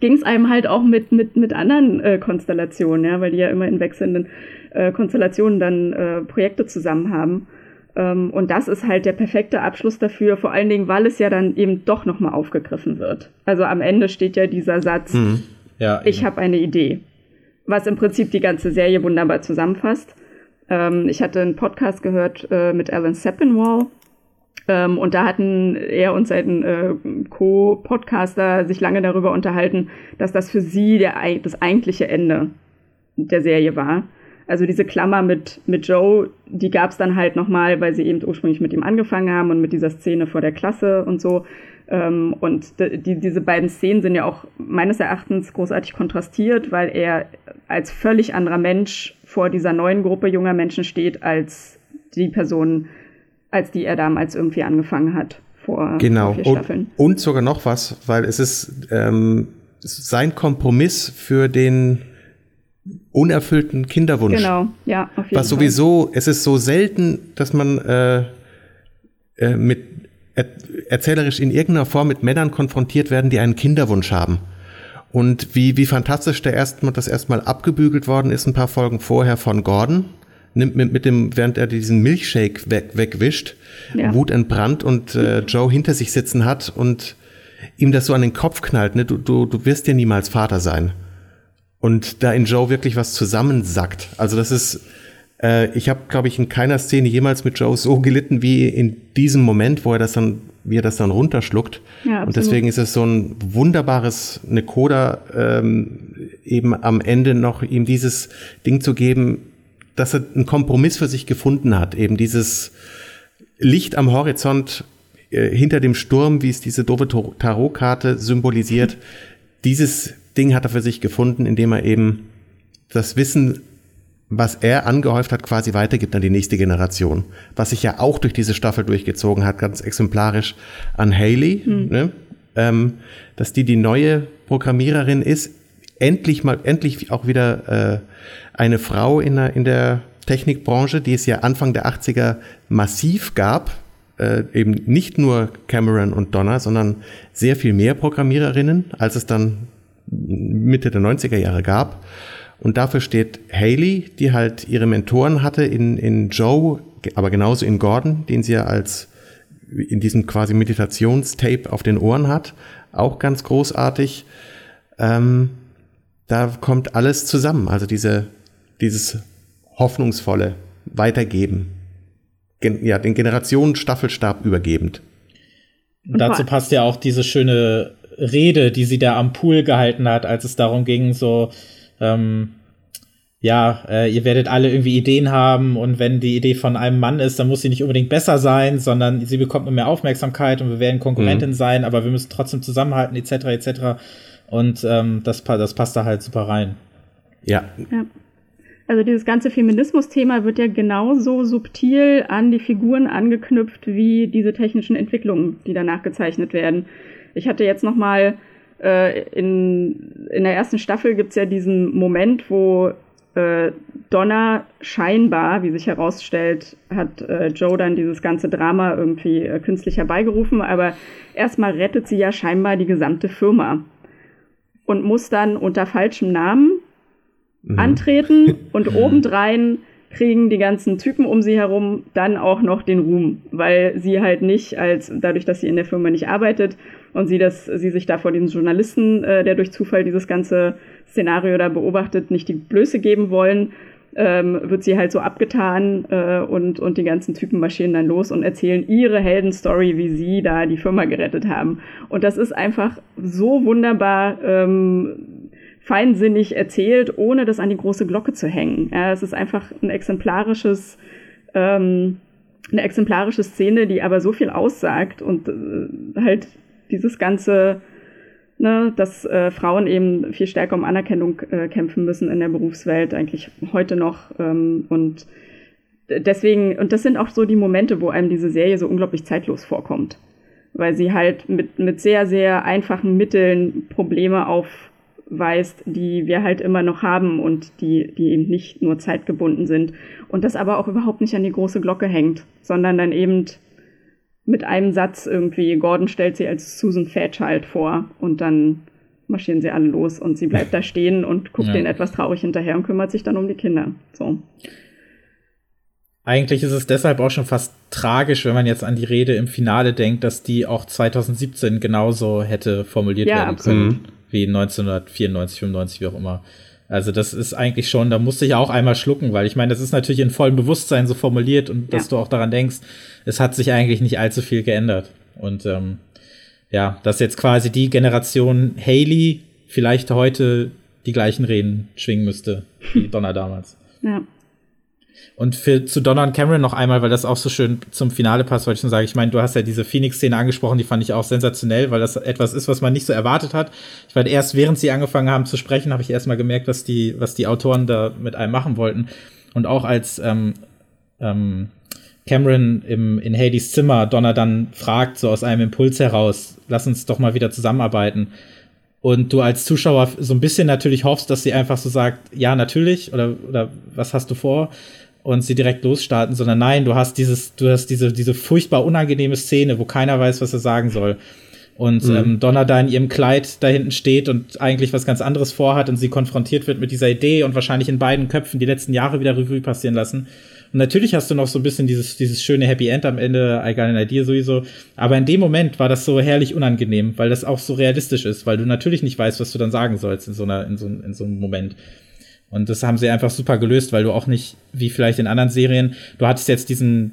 ging es einem halt auch mit, mit, mit anderen äh, Konstellationen, ja, weil die ja immer in wechselnden äh, Konstellationen dann äh, Projekte zusammen haben. Ähm, und das ist halt der perfekte Abschluss dafür, vor allen Dingen, weil es ja dann eben doch nochmal aufgegriffen wird. Also am Ende steht ja dieser Satz, mhm. ja, ich habe eine Idee, was im Prinzip die ganze Serie wunderbar zusammenfasst. Ähm, ich hatte einen Podcast gehört äh, mit Alan Sepinwall, ähm, und da hatten er und sein äh, Co-Podcaster sich lange darüber unterhalten, dass das für sie der, das eigentliche Ende der Serie war. Also diese Klammer mit, mit Joe, die gab es dann halt nochmal, weil sie eben ursprünglich mit ihm angefangen haben und mit dieser Szene vor der Klasse und so. Ähm, und die, diese beiden Szenen sind ja auch meines Erachtens großartig kontrastiert, weil er als völlig anderer Mensch vor dieser neuen Gruppe junger Menschen steht, als die Person, als die er damals irgendwie angefangen hat vor, genau. vier Staffeln. Und, und sogar noch was, weil es ist ähm, sein Kompromiss für den unerfüllten Kinderwunsch. Genau, ja, auf jeden Was Fall. sowieso, es ist so selten, dass man äh, äh, mit er, erzählerisch in irgendeiner Form mit Männern konfrontiert werden, die einen Kinderwunsch haben. Und wie, wie fantastisch der erstmal, das erstmal abgebügelt worden ist, ein paar Folgen vorher von Gordon, nimmt mit, mit dem, während er diesen Milchshake weg, wegwischt, ja. wutentbrannt und äh, Joe hinter sich sitzen hat und ihm das so an den Kopf knallt, ne? du, du, du wirst ja niemals Vater sein und da in Joe wirklich was zusammensackt. Also das ist, äh, ich habe, glaube ich, in keiner Szene jemals mit Joe so gelitten wie in diesem Moment, wo er das dann, wie er das dann runterschluckt. Ja, und deswegen ist es so ein wunderbares Nekoda, ähm, eben am Ende noch ihm dieses Ding zu geben, dass er einen Kompromiss für sich gefunden hat, eben dieses Licht am Horizont äh, hinter dem Sturm, wie es diese doofe Tarotkarte symbolisiert, dieses Ding hat er für sich gefunden, indem er eben das Wissen, was er angehäuft hat, quasi weitergibt an die nächste Generation. Was sich ja auch durch diese Staffel durchgezogen hat, ganz exemplarisch an Haley, mhm. ne? ähm, dass die die neue Programmiererin ist, endlich mal, endlich auch wieder äh, eine Frau in der, in der Technikbranche, die es ja Anfang der 80er massiv gab, äh, eben nicht nur Cameron und Donna, sondern sehr viel mehr Programmiererinnen, als es dann Mitte der 90er Jahre gab. Und dafür steht Haley, die halt ihre Mentoren hatte in, in Joe, aber genauso in Gordon, den sie ja als in diesem quasi Meditationstape auf den Ohren hat. Auch ganz großartig. Ähm, da kommt alles zusammen. Also diese, dieses hoffnungsvolle Weitergeben. Gen ja, den Generationen Staffelstab übergebend. Und dazu passt ja auch diese schöne Rede, die sie da am Pool gehalten hat, als es darum ging, so, ähm, ja, äh, ihr werdet alle irgendwie Ideen haben und wenn die Idee von einem Mann ist, dann muss sie nicht unbedingt besser sein, sondern sie bekommt nur mehr Aufmerksamkeit und wir werden Konkurrentin mhm. sein, aber wir müssen trotzdem zusammenhalten, etc., etc. Und ähm, das, das passt da halt super rein. Ja. ja. Also dieses ganze Feminismus-Thema wird ja genauso subtil an die Figuren angeknüpft wie diese technischen Entwicklungen, die danach gezeichnet werden. Ich hatte jetzt noch mal äh, in, in der ersten Staffel gibt's ja diesen Moment, wo äh, Donna scheinbar, wie sich herausstellt, hat äh, Joe dann dieses ganze Drama irgendwie äh, künstlich herbeigerufen, aber erstmal rettet sie ja scheinbar die gesamte Firma und muss dann unter falschem Namen mhm. antreten und obendrein kriegen die ganzen Typen um sie herum dann auch noch den Ruhm, weil sie halt nicht als, dadurch, dass sie in der Firma nicht arbeitet und sie, das, sie sich da vor den Journalisten, äh, der durch Zufall dieses ganze Szenario da beobachtet, nicht die Blöße geben wollen, ähm, wird sie halt so abgetan äh, und, und die ganzen Typen marschieren dann los und erzählen ihre Heldenstory, wie sie da die Firma gerettet haben. Und das ist einfach so wunderbar ähm, feinsinnig erzählt, ohne das an die große Glocke zu hängen. Ja, es ist einfach ein exemplarisches, ähm, eine exemplarische Szene, die aber so viel aussagt und äh, halt dieses ganze ne, dass äh, Frauen eben viel stärker um Anerkennung äh, kämpfen müssen in der Berufswelt, eigentlich heute noch. Ähm, und deswegen, und das sind auch so die Momente, wo einem diese Serie so unglaublich zeitlos vorkommt. Weil sie halt mit, mit sehr, sehr einfachen Mitteln Probleme aufweist, die wir halt immer noch haben und die, die eben nicht nur zeitgebunden sind. Und das aber auch überhaupt nicht an die große Glocke hängt, sondern dann eben mit einem Satz irgendwie, Gordon stellt sie als Susan Fairchild vor und dann marschieren sie alle los und sie bleibt da stehen und guckt ja. denen etwas traurig hinterher und kümmert sich dann um die Kinder. So. Eigentlich ist es deshalb auch schon fast tragisch, wenn man jetzt an die Rede im Finale denkt, dass die auch 2017 genauso hätte formuliert ja, werden absolut. können wie 1994, 95, wie auch immer. Also das ist eigentlich schon, da musste ich auch einmal schlucken, weil ich meine, das ist natürlich in vollem Bewusstsein so formuliert und ja. dass du auch daran denkst, es hat sich eigentlich nicht allzu viel geändert. Und ähm, ja, dass jetzt quasi die Generation Haley vielleicht heute die gleichen Reden schwingen müsste wie Donna damals. Ja. Und für, zu Donna und Cameron noch einmal, weil das auch so schön zum Finale passt, wollte ich schon sagen, ich meine, du hast ja diese Phoenix-Szene angesprochen, die fand ich auch sensationell, weil das etwas ist, was man nicht so erwartet hat. Ich meine, erst während sie angefangen haben zu sprechen, habe ich erst mal gemerkt, was die, was die Autoren da mit einem machen wollten. Und auch als ähm, ähm, Cameron im, in Hades Zimmer Donna dann fragt, so aus einem Impuls heraus, lass uns doch mal wieder zusammenarbeiten. Und du als Zuschauer so ein bisschen natürlich hoffst, dass sie einfach so sagt, ja, natürlich, oder, oder was hast du vor? Und sie direkt losstarten, sondern nein, du hast dieses, du hast diese, diese furchtbar unangenehme Szene, wo keiner weiß, was er sagen soll. Und mhm. ähm, Donna da in ihrem Kleid da hinten steht und eigentlich was ganz anderes vorhat und sie konfrontiert wird mit dieser Idee und wahrscheinlich in beiden Köpfen die letzten Jahre wieder Revue passieren lassen. Und natürlich hast du noch so ein bisschen dieses, dieses schöne Happy End am Ende, I got an idea sowieso. Aber in dem Moment war das so herrlich unangenehm, weil das auch so realistisch ist, weil du natürlich nicht weißt, was du dann sagen sollst in so einer, in so, in so einem Moment. Und das haben sie einfach super gelöst, weil du auch nicht, wie vielleicht in anderen Serien, du hattest jetzt diesen,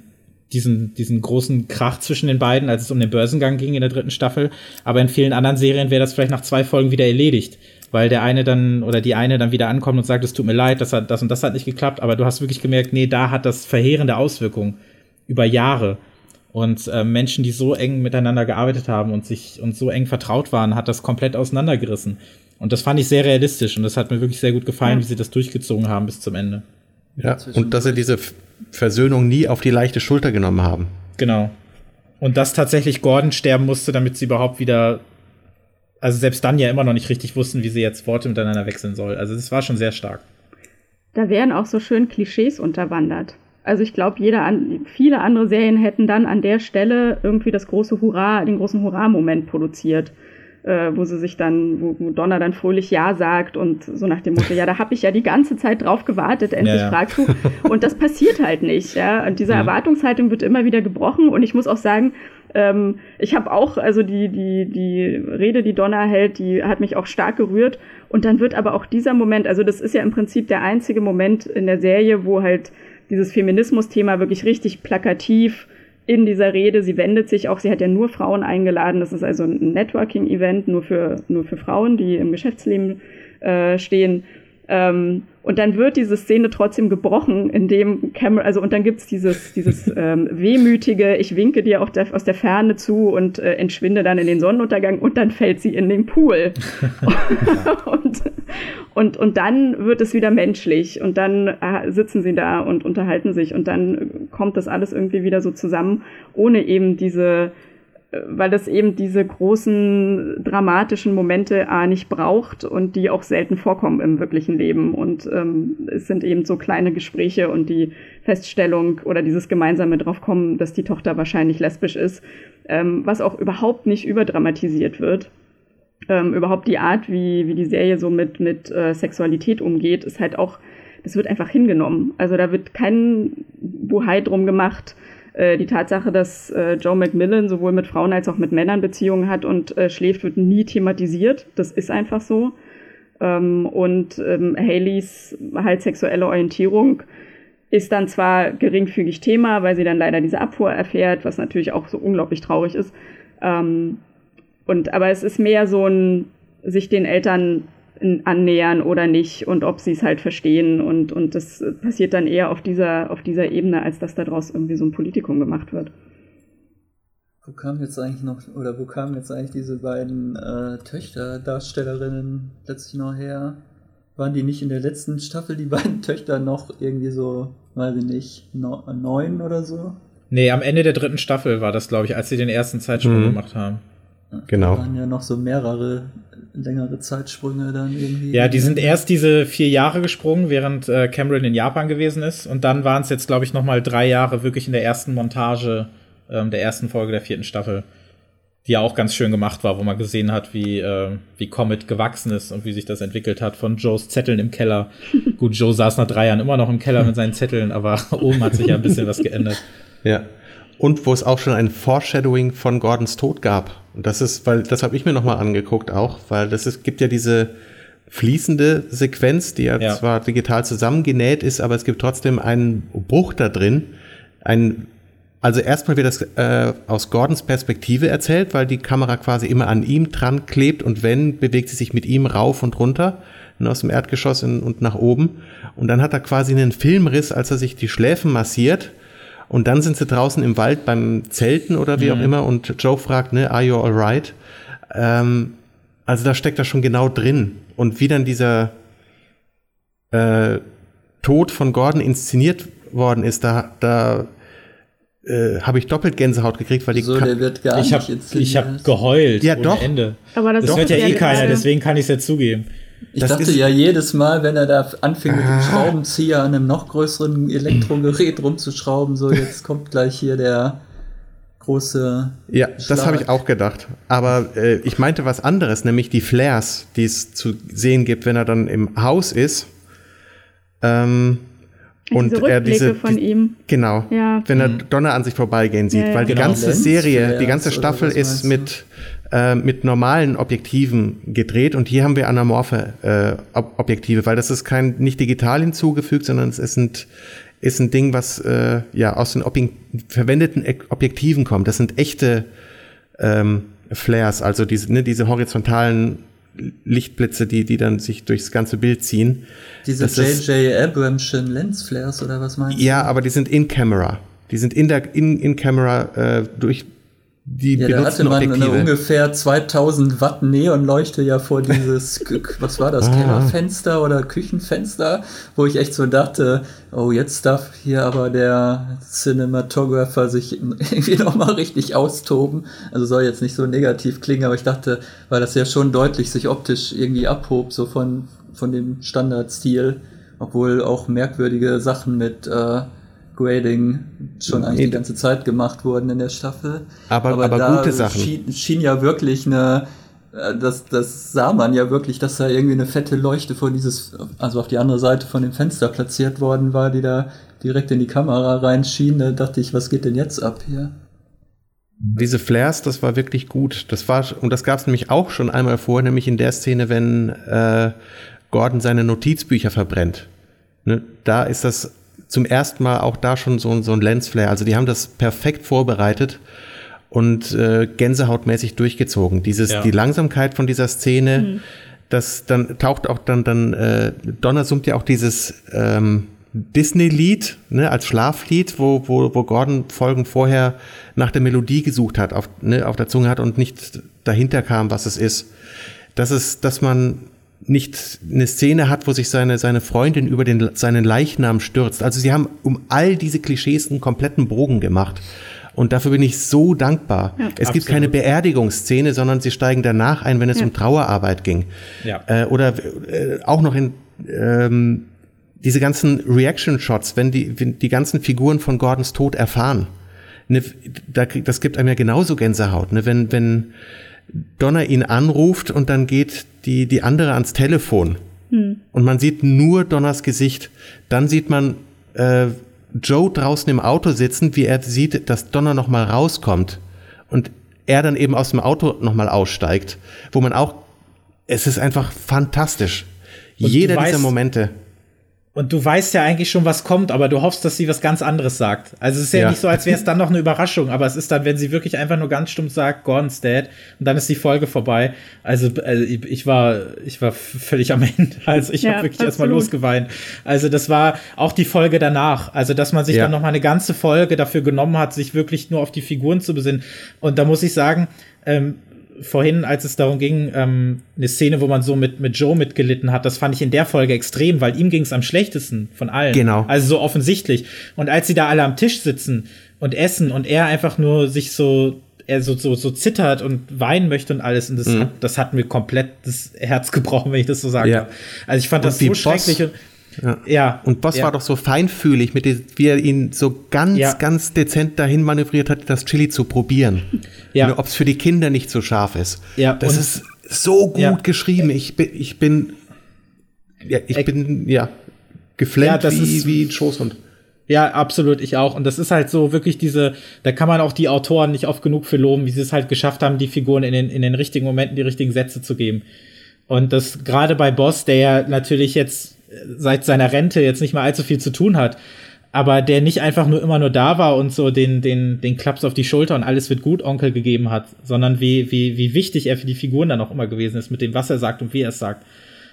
diesen, diesen großen Krach zwischen den beiden, als es um den Börsengang ging in der dritten Staffel. Aber in vielen anderen Serien wäre das vielleicht nach zwei Folgen wieder erledigt, weil der eine dann oder die eine dann wieder ankommt und sagt, es tut mir leid, das hat, das und das hat nicht geklappt. Aber du hast wirklich gemerkt, nee, da hat das verheerende Auswirkungen über Jahre. Und äh, Menschen, die so eng miteinander gearbeitet haben und sich und so eng vertraut waren, hat das komplett auseinandergerissen. Und das fand ich sehr realistisch und das hat mir wirklich sehr gut gefallen, wie sie das durchgezogen haben bis zum Ende. Ja, und dass sie diese Versöhnung nie auf die leichte Schulter genommen haben. Genau. Und dass tatsächlich Gordon sterben musste, damit sie überhaupt wieder, also selbst dann ja immer noch nicht richtig wussten, wie sie jetzt Worte miteinander wechseln soll. Also das war schon sehr stark. Da wären auch so schön Klischees unterwandert. Also ich glaube, jeder an, viele andere Serien hätten dann an der Stelle irgendwie das große Hurra, den großen Hurra-Moment produziert äh, wo sie sich dann, wo, wo Donna dann fröhlich Ja sagt und so nach dem Motto, ja, da habe ich ja die ganze Zeit drauf gewartet, endlich ja, ja. fragst du. Und das passiert halt nicht. Ja? Und diese mhm. Erwartungshaltung wird immer wieder gebrochen. Und ich muss auch sagen, ähm, ich habe auch, also die, die, die Rede, die Donna hält, die hat mich auch stark gerührt. Und dann wird aber auch dieser Moment, also das ist ja im Prinzip der einzige Moment in der Serie, wo halt dieses Feminismus-Thema wirklich richtig plakativ in dieser Rede. Sie wendet sich auch, sie hat ja nur Frauen eingeladen. Das ist also ein Networking-Event nur für, nur für Frauen, die im Geschäftsleben äh, stehen. Ähm, und dann wird diese Szene trotzdem gebrochen, indem Cameron, also und dann gibt's dieses, dieses ähm, wehmütige, ich winke dir auch der, aus der Ferne zu und äh, entschwinde dann in den Sonnenuntergang und dann fällt sie in den Pool. und, und, und dann wird es wieder menschlich und dann äh, sitzen sie da und unterhalten sich und dann kommt das alles irgendwie wieder so zusammen, ohne eben diese weil das eben diese großen dramatischen Momente A nicht braucht und die auch selten vorkommen im wirklichen Leben. Und ähm, es sind eben so kleine Gespräche und die Feststellung oder dieses gemeinsame draufkommen, dass die Tochter wahrscheinlich lesbisch ist, ähm, was auch überhaupt nicht überdramatisiert wird. Ähm, überhaupt die Art, wie, wie die Serie so mit, mit äh, Sexualität umgeht, ist halt auch, das wird einfach hingenommen. Also da wird kein Buhai drum gemacht, äh, die Tatsache, dass äh, Joe McMillan sowohl mit Frauen als auch mit Männern Beziehungen hat und äh, schläft, wird nie thematisiert. Das ist einfach so. Ähm, und ähm, Haleys halt sexuelle Orientierung ist dann zwar geringfügig Thema, weil sie dann leider diese Abfuhr erfährt, was natürlich auch so unglaublich traurig ist. Ähm, und aber es ist mehr so ein sich den Eltern annähern oder nicht und ob sie es halt verstehen und und das passiert dann eher auf dieser auf dieser Ebene, als dass daraus irgendwie so ein Politikum gemacht wird. Wo kam jetzt eigentlich noch, oder wo kamen jetzt eigentlich diese beiden äh, Töchter-Darstellerinnen letztlich noch her? Waren die nicht in der letzten Staffel, die beiden Töchter, noch irgendwie so, weiß ich nicht, no, neun oder so? Nee, am Ende der dritten Staffel war das, glaube ich, als sie den ersten Zeitsprung mhm. gemacht haben. Genau. Da waren ja noch so mehrere längere Zeitsprünge dann irgendwie. Ja, die sind erst diese vier Jahre gesprungen, während äh, Cameron in Japan gewesen ist. Und dann waren es jetzt, glaube ich, noch mal drei Jahre wirklich in der ersten Montage ähm, der ersten Folge der vierten Staffel, die ja auch ganz schön gemacht war, wo man gesehen hat, wie, äh, wie Comet gewachsen ist und wie sich das entwickelt hat von Joes Zetteln im Keller. Gut, Joe saß nach drei Jahren immer noch im Keller mit seinen Zetteln, aber oben hat sich ja ein bisschen was geändert. Ja. Und wo es auch schon ein Foreshadowing von Gordons Tod gab. Und das ist, weil, das habe ich mir nochmal angeguckt auch, weil das ist, gibt ja diese fließende Sequenz, die ja, ja, zwar digital zusammengenäht ist, aber es gibt trotzdem einen Bruch da drin, ein also erstmal wird das äh, aus Gordons Perspektive erzählt, weil die Kamera quasi immer an ihm dran klebt und wenn, bewegt sie sich mit ihm rauf und runter ne, aus dem Erdgeschoss in, und nach oben. Und dann hat er quasi einen Filmriss, als er sich die Schläfen massiert. Und dann sind sie draußen im Wald beim Zelten oder wie mhm. auch immer und Joe fragt, ne, are you alright? Ähm, also da steckt er schon genau drin. Und wie dann dieser äh, Tod von Gordon inszeniert worden ist, da, da äh, habe ich doppelt Gänsehaut gekriegt, weil die so, der wird gar ich habe ich habe geheult ja doch Ende. aber das, das hört ja eh keiner deswegen kann ich es ja zugeben ich das dachte ja jedes Mal, wenn er da anfing mit dem Schraubenzieher an einem noch größeren Elektrogerät rumzuschrauben, so jetzt kommt gleich hier der große. Ja, Schlag. das habe ich auch gedacht. Aber äh, ich meinte was anderes, nämlich die Flares, die es zu sehen gibt, wenn er dann im Haus ist. Ähm, und diese er diese von die, ihm. Genau. Ja. Wenn er. Donner an sich vorbeigehen sieht, ja, weil die genau. ganze Serie, die ganze Staffel ist mit äh, mit normalen Objektiven gedreht und hier haben wir anamorphe äh, Objektive, weil das ist kein nicht digital hinzugefügt, sondern es ist ein ist ein Ding, was äh, ja aus den Objek verwendeten Objektiven kommt. Das sind echte ähm, Flares, also diese, ne, diese horizontalen Lichtblitze, die, die dann sich durchs ganze Bild ziehen. Diese J.J. Abramschen Lensflares oder was meinst du? Ja, aber die sind in Camera. Die sind in der in, in Camera äh, durch die ja, da hatte man Objektive. eine ungefähr 2000 Watt Neonleuchte ja vor dieses, was war das, ah. Kellerfenster oder Küchenfenster, wo ich echt so dachte, oh, jetzt darf hier aber der Cinematographer sich irgendwie nochmal richtig austoben. Also soll jetzt nicht so negativ klingen, aber ich dachte, weil das ja schon deutlich sich optisch irgendwie abhob, so von, von dem Standardstil, obwohl auch merkwürdige Sachen mit, äh, Grading schon eigentlich die ganze Zeit gemacht wurden in der Staffel. Aber, aber, aber gute Sachen. Schien, schien ja wirklich eine, äh, das, das sah man ja wirklich, dass da irgendwie eine fette Leuchte vor dieses, also auf die andere Seite von dem Fenster platziert worden war, die da direkt in die Kamera reinschien. Da dachte ich, was geht denn jetzt ab hier? Diese Flares, das war wirklich gut. Das war, und das gab es nämlich auch schon einmal vor, nämlich in der Szene, wenn äh, Gordon seine Notizbücher verbrennt. Ne, da ist das zum ersten Mal auch da schon so, so ein Lensflare. Also die haben das perfekt vorbereitet und äh, gänsehautmäßig durchgezogen. Dieses, ja. die Langsamkeit von dieser Szene, mhm. das dann taucht auch dann, dann äh, Donner summt ja auch dieses ähm, Disney-Lied, ne, als Schlaflied, wo, wo, wo Gordon Folgen vorher nach der Melodie gesucht hat, auf, ne, auf der Zunge hat und nicht dahinter kam, was es ist. Das ist, dass man nicht eine Szene hat, wo sich seine, seine Freundin über den, seinen Leichnam stürzt. Also sie haben um all diese Klischees einen kompletten Bogen gemacht. Und dafür bin ich so dankbar. Ja, es absolut. gibt keine Beerdigungsszene, sondern sie steigen danach ein, wenn es ja. um Trauerarbeit ging. Ja. Äh, oder äh, auch noch in ähm, diese ganzen Reaction-Shots, wenn die, wenn die ganzen Figuren von Gordons Tod erfahren. Ne, da, das gibt einem ja genauso Gänsehaut. Ne? Wenn, wenn Donner ihn anruft und dann geht die, die andere ans Telefon. Hm. Und man sieht nur Donners Gesicht. Dann sieht man äh, Joe draußen im Auto sitzen, wie er sieht, dass Donner nochmal rauskommt. Und er dann eben aus dem Auto nochmal aussteigt. Wo man auch, es ist einfach fantastisch. Jeder dieser Momente. Und du weißt ja eigentlich schon, was kommt, aber du hoffst, dass sie was ganz anderes sagt. Also es ist ja, ja. nicht so, als wäre es dann noch eine Überraschung, aber es ist dann, wenn sie wirklich einfach nur ganz stumpf sagt, Gordon's dead, und dann ist die Folge vorbei. Also, also ich war, ich war völlig am Ende. Also ich ja, habe wirklich erstmal losgeweint. Also das war auch die Folge danach. Also dass man sich ja. dann noch mal eine ganze Folge dafür genommen hat, sich wirklich nur auf die Figuren zu besinnen. Und da muss ich sagen, ähm, vorhin, als es darum ging, ähm, eine Szene, wo man so mit, mit Joe mitgelitten hat, das fand ich in der Folge extrem, weil ihm ging es am schlechtesten von allen. Genau. Also so offensichtlich. Und als sie da alle am Tisch sitzen und essen und er einfach nur sich so er so, so, so zittert und weinen möchte und alles. Und das, mhm. hat, das hat mir komplett das Herz gebrochen, wenn ich das so sage. Ja. Also ich fand und das so schrecklich. Und, ja. ja. Und Boss ja. war doch so feinfühlig, mit dem, wie er ihn so ganz, ja. ganz dezent dahin manövriert hat, das Chili zu probieren. Ja. Ob es für die Kinder nicht so scharf ist. Ja. Das und ist so gut geschrieben. Ich bin, ich bin, ja, ich bin, ja, geflennt wie, wie ein Schoßhund. Ja, absolut, ich auch. Und das ist halt so wirklich diese, da kann man auch die Autoren nicht oft genug für loben, wie sie es halt geschafft haben, die Figuren in den, in den richtigen Momenten die richtigen Sätze zu geben. Und das gerade bei Boss, der ja natürlich jetzt seit seiner Rente jetzt nicht mehr allzu viel zu tun hat, aber der nicht einfach nur immer nur da war und so den, den, den Klaps auf die Schulter und alles wird gut Onkel gegeben hat, sondern wie, wie, wie wichtig er für die Figuren dann auch immer gewesen ist, mit dem, was er sagt und wie er es sagt.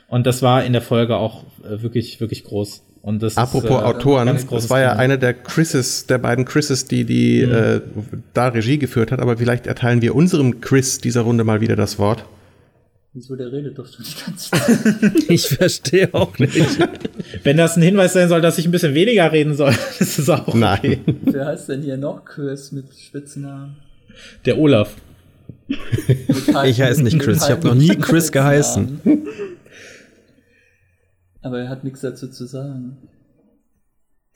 Und das war in der Folge auch äh, wirklich, wirklich groß. Und das Apropos ist, äh, Autoren, das war ja einer der Chrises, der beiden Chrises, die, die mhm. äh, da Regie geführt hat, aber vielleicht erteilen wir unserem Chris dieser Runde mal wieder das Wort. Wieso, der redet doch schon die ganze Zeit. ich verstehe auch nicht. Wenn das ein Hinweis sein soll, dass ich ein bisschen weniger reden soll, ist es auch okay. Nein. Wer heißt denn hier noch Chris mit Spitznamen? Der Olaf. ich heiße nicht Chris, ich habe noch nie Chris geheißen. Aber er hat nichts dazu zu sagen.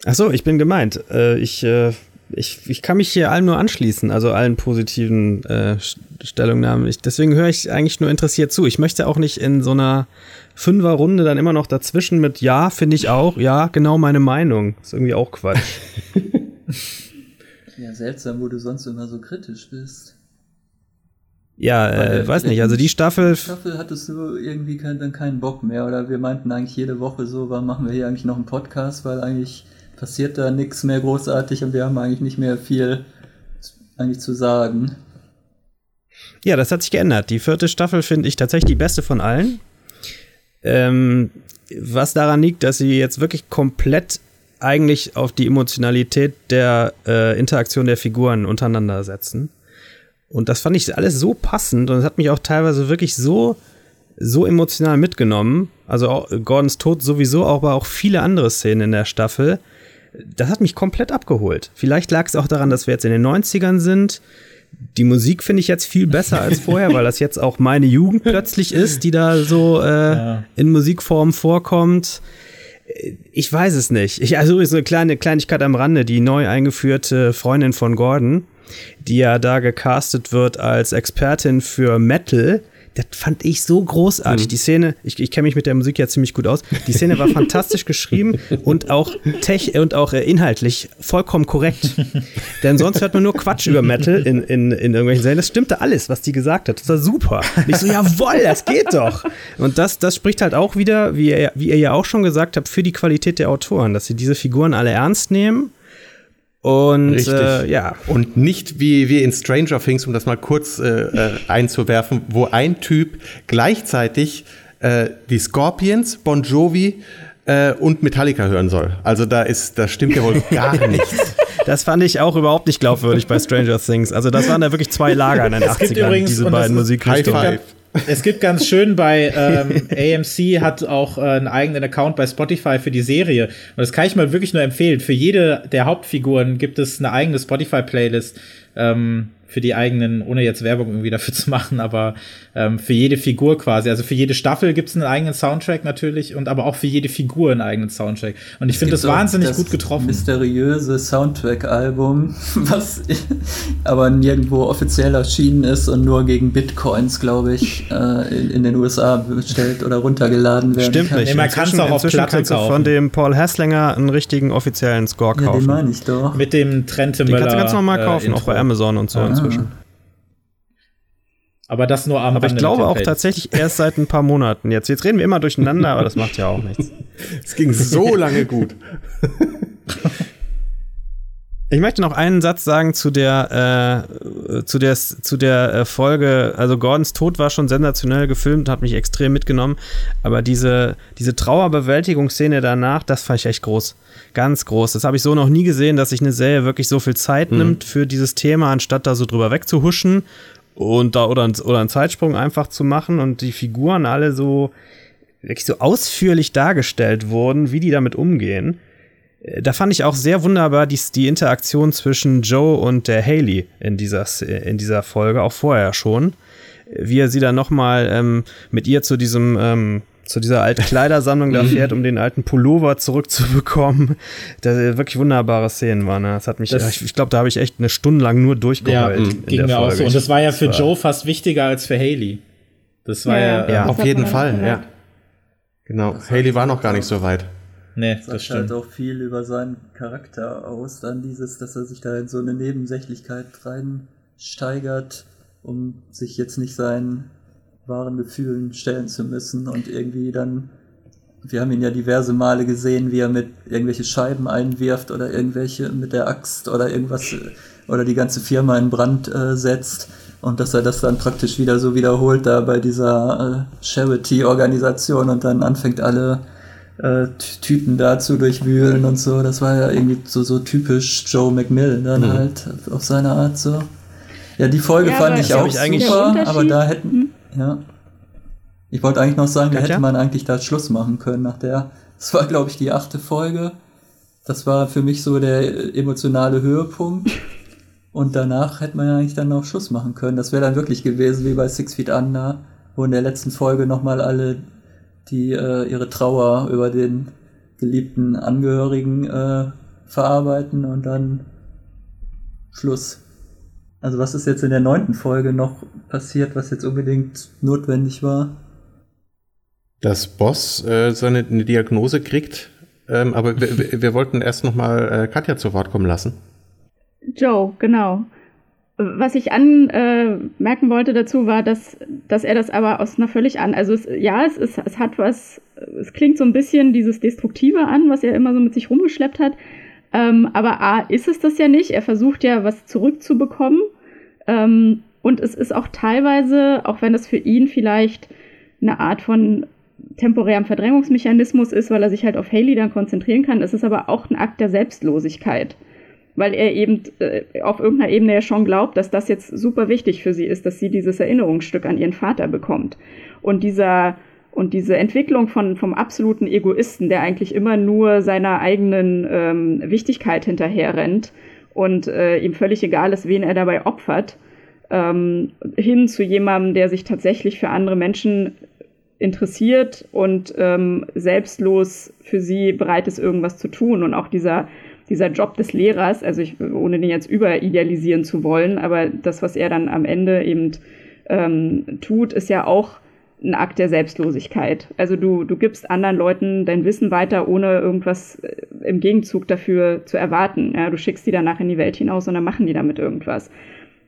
Ach so, ich bin gemeint. Äh, ich äh, ich, ich kann mich hier allen nur anschließen, also allen positiven äh, Stellungnahmen. Ich, deswegen höre ich eigentlich nur interessiert zu. Ich möchte auch nicht in so einer Fünferrunde dann immer noch dazwischen mit Ja, finde ich auch, ja, genau meine Meinung. Ist irgendwie auch Quatsch. ja, seltsam, wo du sonst immer so kritisch bist. Ja, äh, weiß nicht, also die Staffel. Die Staffel hattest du irgendwie kein, dann keinen Bock mehr oder wir meinten eigentlich jede Woche so, warum machen wir hier eigentlich noch einen Podcast, weil eigentlich passiert da nichts mehr großartig und wir haben eigentlich nicht mehr viel eigentlich zu sagen. Ja, das hat sich geändert. Die vierte Staffel finde ich tatsächlich die beste von allen. Ähm, was daran liegt, dass sie jetzt wirklich komplett eigentlich auf die Emotionalität der äh, Interaktion der Figuren untereinander setzen. Und das fand ich alles so passend und es hat mich auch teilweise wirklich so, so emotional mitgenommen. Also auch Gordons Tod sowieso, aber auch viele andere Szenen in der Staffel das hat mich komplett abgeholt. Vielleicht lag es auch daran, dass wir jetzt in den 90ern sind. Die Musik finde ich jetzt viel besser als vorher, weil das jetzt auch meine Jugend plötzlich ist, die da so äh, ja. in Musikform vorkommt. Ich weiß es nicht. Ich, also so eine kleine Kleinigkeit am Rande. Die neu eingeführte Freundin von Gordon, die ja da gecastet wird als Expertin für Metal, das fand ich so großartig. Mhm. Die Szene, ich, ich kenne mich mit der Musik ja ziemlich gut aus. Die Szene war fantastisch geschrieben und auch tech und auch äh, inhaltlich vollkommen korrekt. Denn sonst hört man nur Quatsch über Metal in, in, in irgendwelchen Serien. Das stimmte alles, was die gesagt hat. Das war super. Und ich so, jawoll, das geht doch. Und das, das spricht halt auch wieder, wie ihr, wie ihr ja auch schon gesagt habt, für die Qualität der Autoren, dass sie diese Figuren alle ernst nehmen und äh, ja. Und nicht wie, wie in Stranger Things, um das mal kurz äh, äh, einzuwerfen, wo ein Typ gleichzeitig äh, die Scorpions, Bon Jovi äh, und Metallica hören soll. Also da ist, da stimmt ja wohl gar nichts. Das fand ich auch überhaupt nicht glaubwürdig bei Stranger Things. Also das waren da wirklich zwei Lager in den 80ern, diese beiden Musikrichtungen. Es gibt ganz schön bei ähm, AMC hat auch äh, einen eigenen Account bei Spotify für die Serie. Und das kann ich mal wirklich nur empfehlen. Für jede der Hauptfiguren gibt es eine eigene Spotify-Playlist. Ähm, für die eigenen, ohne jetzt Werbung irgendwie dafür zu machen, aber ähm, für jede Figur quasi. Also für jede Staffel gibt es einen eigenen Soundtrack natürlich und aber auch für jede Figur einen eigenen Soundtrack. Und ich finde das wahnsinnig das gut getroffen. Mysteriöse Soundtrack-Album, was aber nirgendwo offiziell erschienen ist und nur gegen Bitcoins, glaube ich, äh, in, in, den USA bestellt oder runtergeladen werden Stimmt kann. nicht. Nee, man kann es auch auf Platte kaufen. von dem Paul Hasslinger einen richtigen offiziellen Score kaufen. Ja, den meine ich doch. Mit dem Trente Den kannst du ganz normal äh, kaufen, äh, auch bei Amazon und so. Ah inzwischen. Aber das nur am Aber ich glaube auch tatsächlich erst seit ein paar Monaten jetzt. Jetzt reden wir immer durcheinander, aber das macht ja auch nichts. Es ging so lange gut. Ich möchte noch einen Satz sagen zu der, äh, zu der, zu der äh, Folge. Also Gordons Tod war schon sensationell gefilmt, hat mich extrem mitgenommen. Aber diese, diese Trauerbewältigungsszene danach, das fand ich echt groß. Ganz groß. Das habe ich so noch nie gesehen, dass sich eine Serie wirklich so viel Zeit mhm. nimmt für dieses Thema, anstatt da so drüber wegzuhuschen und da oder, oder einen Zeitsprung einfach zu machen und die Figuren alle so wirklich so ausführlich dargestellt wurden, wie die damit umgehen. Äh, da fand ich auch sehr wunderbar die, die Interaktion zwischen Joe und der Haley in dieser, in dieser Folge, auch vorher schon. Wie er sie dann nochmal ähm, mit ihr zu diesem ähm, zu dieser alten Kleidersammlung da fährt, um den alten Pullover zurückzubekommen. Da wirklich wunderbare Szenen waren. Ne? Das hat mich, das, ich glaube, da habe ich echt eine Stunde lang nur durchgeheult. Ja, ging mir Folge. auch so. Und das war ja für Joe fast wichtiger als für Haley. Das war ja, ja, ja auf jeden Fall, ja. Genau. Haley war noch gar nicht so weit. Nee, das, das stimmt. halt auch viel über seinen Charakter aus, dann dieses, dass er sich da in so eine Nebensächlichkeit reinsteigert, um sich jetzt nicht seinen wahren Gefühlen stellen zu müssen und irgendwie dann, wir haben ihn ja diverse Male gesehen, wie er mit irgendwelche Scheiben einwirft oder irgendwelche mit der Axt oder irgendwas oder die ganze Firma in Brand äh, setzt und dass er das dann praktisch wieder so wiederholt da bei dieser äh, Charity-Organisation und dann anfängt alle äh, Typen da zu durchwühlen und so. Das war ja irgendwie so, so typisch Joe McMillan dann mhm. halt auf seine Art so. Ja, die Folge ja, fand ich auch super, aber da hätten, mhm. ja. Ich wollte eigentlich noch sagen, da hätte man eigentlich da Schluss machen können nach der. Das war, glaube ich, die achte Folge. Das war für mich so der emotionale Höhepunkt. Und danach hätte man ja eigentlich dann noch Schluss machen können. Das wäre dann wirklich gewesen wie bei Six Feet Under, wo in der letzten Folge nochmal alle die äh, ihre Trauer über den geliebten Angehörigen äh, verarbeiten und dann Schluss. Also was ist jetzt in der neunten Folge noch passiert, was jetzt unbedingt notwendig war? Dass Boss äh, seine eine Diagnose kriegt, ähm, aber wir, wir, wollten erst noch mal äh, Katja zu Wort kommen lassen. Joe, genau. Was ich anmerken äh, wollte dazu war, dass, dass er das aber aus einer völlig an, also es, ja, es, ist, es hat was, es klingt so ein bisschen dieses Destruktive an, was er immer so mit sich rumgeschleppt hat. Ähm, aber A, ist es das ja nicht. Er versucht ja, was zurückzubekommen. Ähm, und es ist auch teilweise, auch wenn es für ihn vielleicht eine Art von temporärem Verdrängungsmechanismus ist, weil er sich halt auf Haley dann konzentrieren kann, ist es aber auch ein Akt der Selbstlosigkeit weil er eben äh, auf irgendeiner Ebene ja schon glaubt, dass das jetzt super wichtig für sie ist, dass sie dieses Erinnerungsstück an ihren Vater bekommt. Und dieser und diese Entwicklung von vom absoluten Egoisten, der eigentlich immer nur seiner eigenen ähm, Wichtigkeit hinterherrennt und äh, ihm völlig egal ist, wen er dabei opfert, ähm, hin zu jemandem, der sich tatsächlich für andere Menschen interessiert und ähm, selbstlos für sie bereit ist, irgendwas zu tun. Und auch dieser dieser Job des Lehrers, also ich, ohne den jetzt überidealisieren zu wollen, aber das, was er dann am Ende eben ähm, tut, ist ja auch ein Akt der Selbstlosigkeit. Also du, du gibst anderen Leuten dein Wissen weiter, ohne irgendwas äh, im Gegenzug dafür zu erwarten. Ja, du schickst die danach in die Welt hinaus und dann machen die damit irgendwas.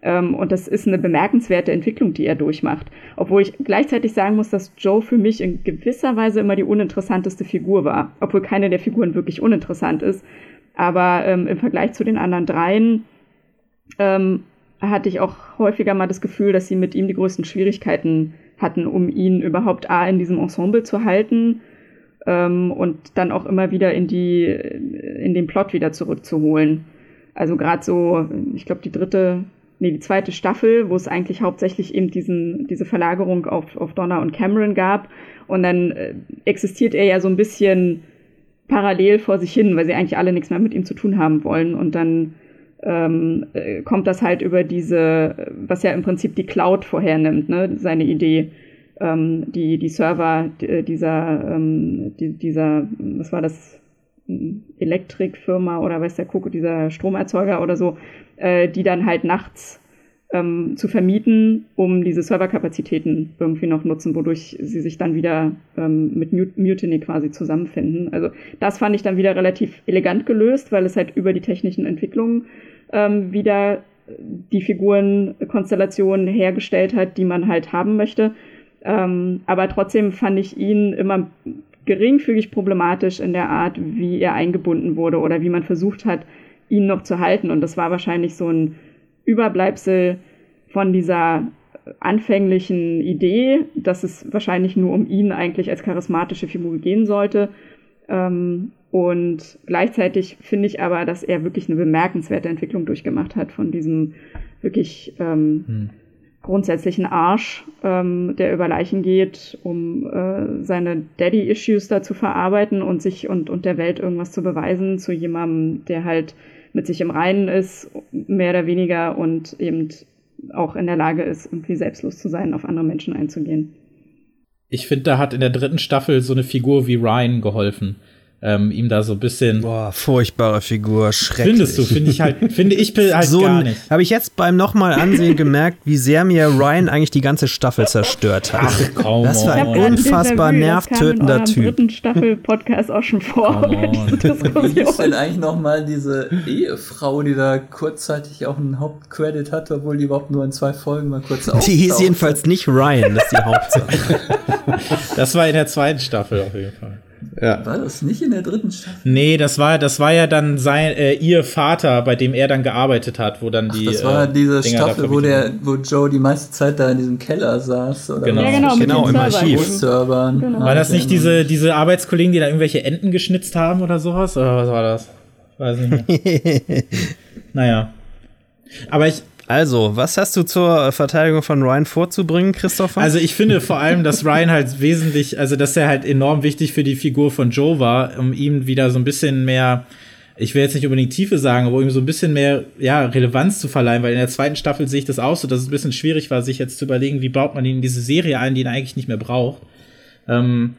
Ähm, und das ist eine bemerkenswerte Entwicklung, die er durchmacht. Obwohl ich gleichzeitig sagen muss, dass Joe für mich in gewisser Weise immer die uninteressanteste Figur war. Obwohl keine der Figuren wirklich uninteressant ist. Aber ähm, im Vergleich zu den anderen dreien ähm, hatte ich auch häufiger mal das Gefühl, dass sie mit ihm die größten Schwierigkeiten hatten, um ihn überhaupt A in diesem Ensemble zu halten ähm, und dann auch immer wieder in die in den Plot wieder zurückzuholen. Also gerade so, ich glaube die dritte, nee die zweite Staffel, wo es eigentlich hauptsächlich eben diesen diese Verlagerung auf auf Donna und Cameron gab und dann äh, existiert er ja so ein bisschen parallel vor sich hin, weil sie eigentlich alle nichts mehr mit ihm zu tun haben wollen. Und dann ähm, äh, kommt das halt über diese, was ja im Prinzip die Cloud vorhernimmt, ne, seine Idee. Ähm, die, die Server äh, dieser, ähm, die, dieser, was war das, Elektrikfirma oder weiß der Kuckuck, dieser Stromerzeuger oder so, äh, die dann halt nachts ähm, zu vermieten, um diese Serverkapazitäten irgendwie noch nutzen, wodurch sie sich dann wieder ähm, mit Mut Mutiny quasi zusammenfinden. Also das fand ich dann wieder relativ elegant gelöst, weil es halt über die technischen Entwicklungen ähm, wieder die Figurenkonstellation hergestellt hat, die man halt haben möchte. Ähm, aber trotzdem fand ich ihn immer geringfügig problematisch in der Art, wie er eingebunden wurde oder wie man versucht hat, ihn noch zu halten. Und das war wahrscheinlich so ein Überbleibsel von dieser anfänglichen Idee, dass es wahrscheinlich nur um ihn eigentlich als charismatische Figur gehen sollte. Ähm, und gleichzeitig finde ich aber, dass er wirklich eine bemerkenswerte Entwicklung durchgemacht hat von diesem wirklich ähm, hm. grundsätzlichen Arsch, ähm, der über Leichen geht, um äh, seine Daddy-Issues da zu verarbeiten und sich und, und der Welt irgendwas zu beweisen, zu jemandem, der halt mit sich im Reinen ist, mehr oder weniger und eben auch in der Lage ist, irgendwie selbstlos zu sein, auf andere Menschen einzugehen. Ich finde, da hat in der dritten Staffel so eine Figur wie Ryan geholfen ähm, ihm da so ein bisschen. Boah, furchtbare Figur, schrecklich. Findest du, finde ich halt, finde ich halt so gar nicht. Habe ich jetzt beim nochmal ansehen gemerkt, wie sehr mir Ryan eigentlich die ganze Staffel zerstört hat. Ach, komm, das war ein unfassbar nervtötender Typ. Das dritten Staffel Podcast auch schon vor. Wie ist denn eigentlich nochmal diese Ehefrau, die da kurzzeitig auch einen Hauptcredit hatte, obwohl die überhaupt nur in zwei Folgen mal kurz Die hieß jedenfalls nicht Ryan, das ist die Hauptsache. das war in der zweiten Staffel auf jeden Fall. Ja. War das nicht in der dritten Staffel? Nee, das war, das war ja dann sein, äh, ihr Vater, bei dem er dann gearbeitet hat, wo dann die. Ach, das war äh, diese Dinger Staffel, wo, der, wo Joe die meiste Zeit da in diesem Keller saß. Oder genau, ja, genau, genau im Archiv. Servern. Genau. War das nicht diese, diese Arbeitskollegen, die da irgendwelche Enten geschnitzt haben oder sowas? Oder was war das? Weiß nicht mehr. naja. Aber ich, also, was hast du zur Verteidigung von Ryan vorzubringen, Christopher? Also, ich finde vor allem, dass Ryan halt wesentlich, also, dass er halt enorm wichtig für die Figur von Joe war, um ihm wieder so ein bisschen mehr, ich will jetzt nicht unbedingt Tiefe sagen, aber ihm so ein bisschen mehr, ja, Relevanz zu verleihen, weil in der zweiten Staffel sehe ich das auch so, dass es ein bisschen schwierig war, sich jetzt zu überlegen, wie baut man ihn in diese Serie ein, die ihn eigentlich nicht mehr braucht. Ähm,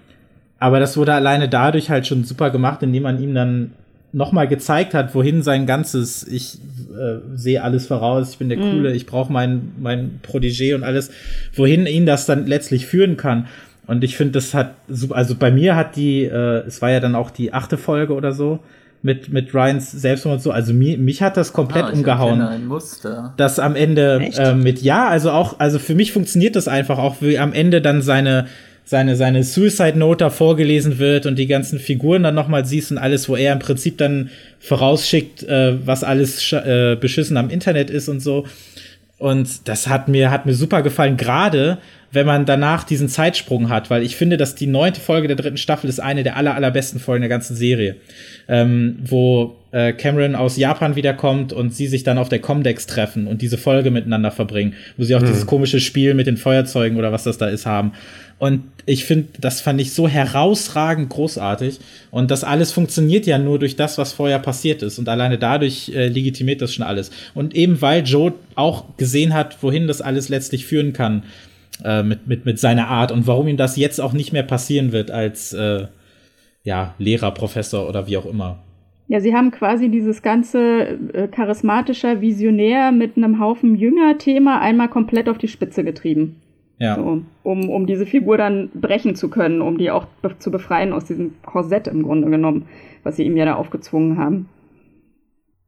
aber das wurde alleine dadurch halt schon super gemacht, indem man ihm dann nochmal gezeigt hat, wohin sein ganzes, ich äh, sehe alles voraus, ich bin der mhm. Coole, ich brauche mein, mein Protégé und alles, wohin ihn das dann letztlich führen kann. Und ich finde, das hat, also bei mir hat die, äh, es war ja dann auch die achte Folge oder so, mit, mit Ryans Selbstmord so, also mi, mich hat das komplett ah, umgehauen. Ein Muster. Das am Ende äh, mit ja, also auch, also für mich funktioniert das einfach auch, wie am Ende dann seine seine, seine Suicide Note da vorgelesen wird und die ganzen Figuren dann nochmal siehst und alles, wo er im Prinzip dann vorausschickt, äh, was alles äh, beschissen am Internet ist und so. Und das hat mir, hat mir super gefallen, gerade wenn man danach diesen Zeitsprung hat, weil ich finde, dass die neunte Folge der dritten Staffel ist eine der aller, allerbesten Folgen der ganzen Serie. Ähm, wo äh, Cameron aus Japan wiederkommt und sie sich dann auf der Comdex treffen und diese Folge miteinander verbringen, wo sie auch mhm. dieses komische Spiel mit den Feuerzeugen oder was das da ist haben. Und ich finde, das fand ich so herausragend großartig. Und das alles funktioniert ja nur durch das, was vorher passiert ist. Und alleine dadurch äh, legitimiert das schon alles. Und eben weil Joe auch gesehen hat, wohin das alles letztlich führen kann äh, mit, mit, mit seiner Art und warum ihm das jetzt auch nicht mehr passieren wird als äh, ja, Lehrer, Professor oder wie auch immer. Ja, sie haben quasi dieses ganze äh, charismatischer Visionär mit einem Haufen Jünger-Thema einmal komplett auf die Spitze getrieben. Ja. So, um, um diese Figur dann brechen zu können, um die auch be zu befreien aus diesem Korsett im Grunde genommen, was sie ihm ja da aufgezwungen haben.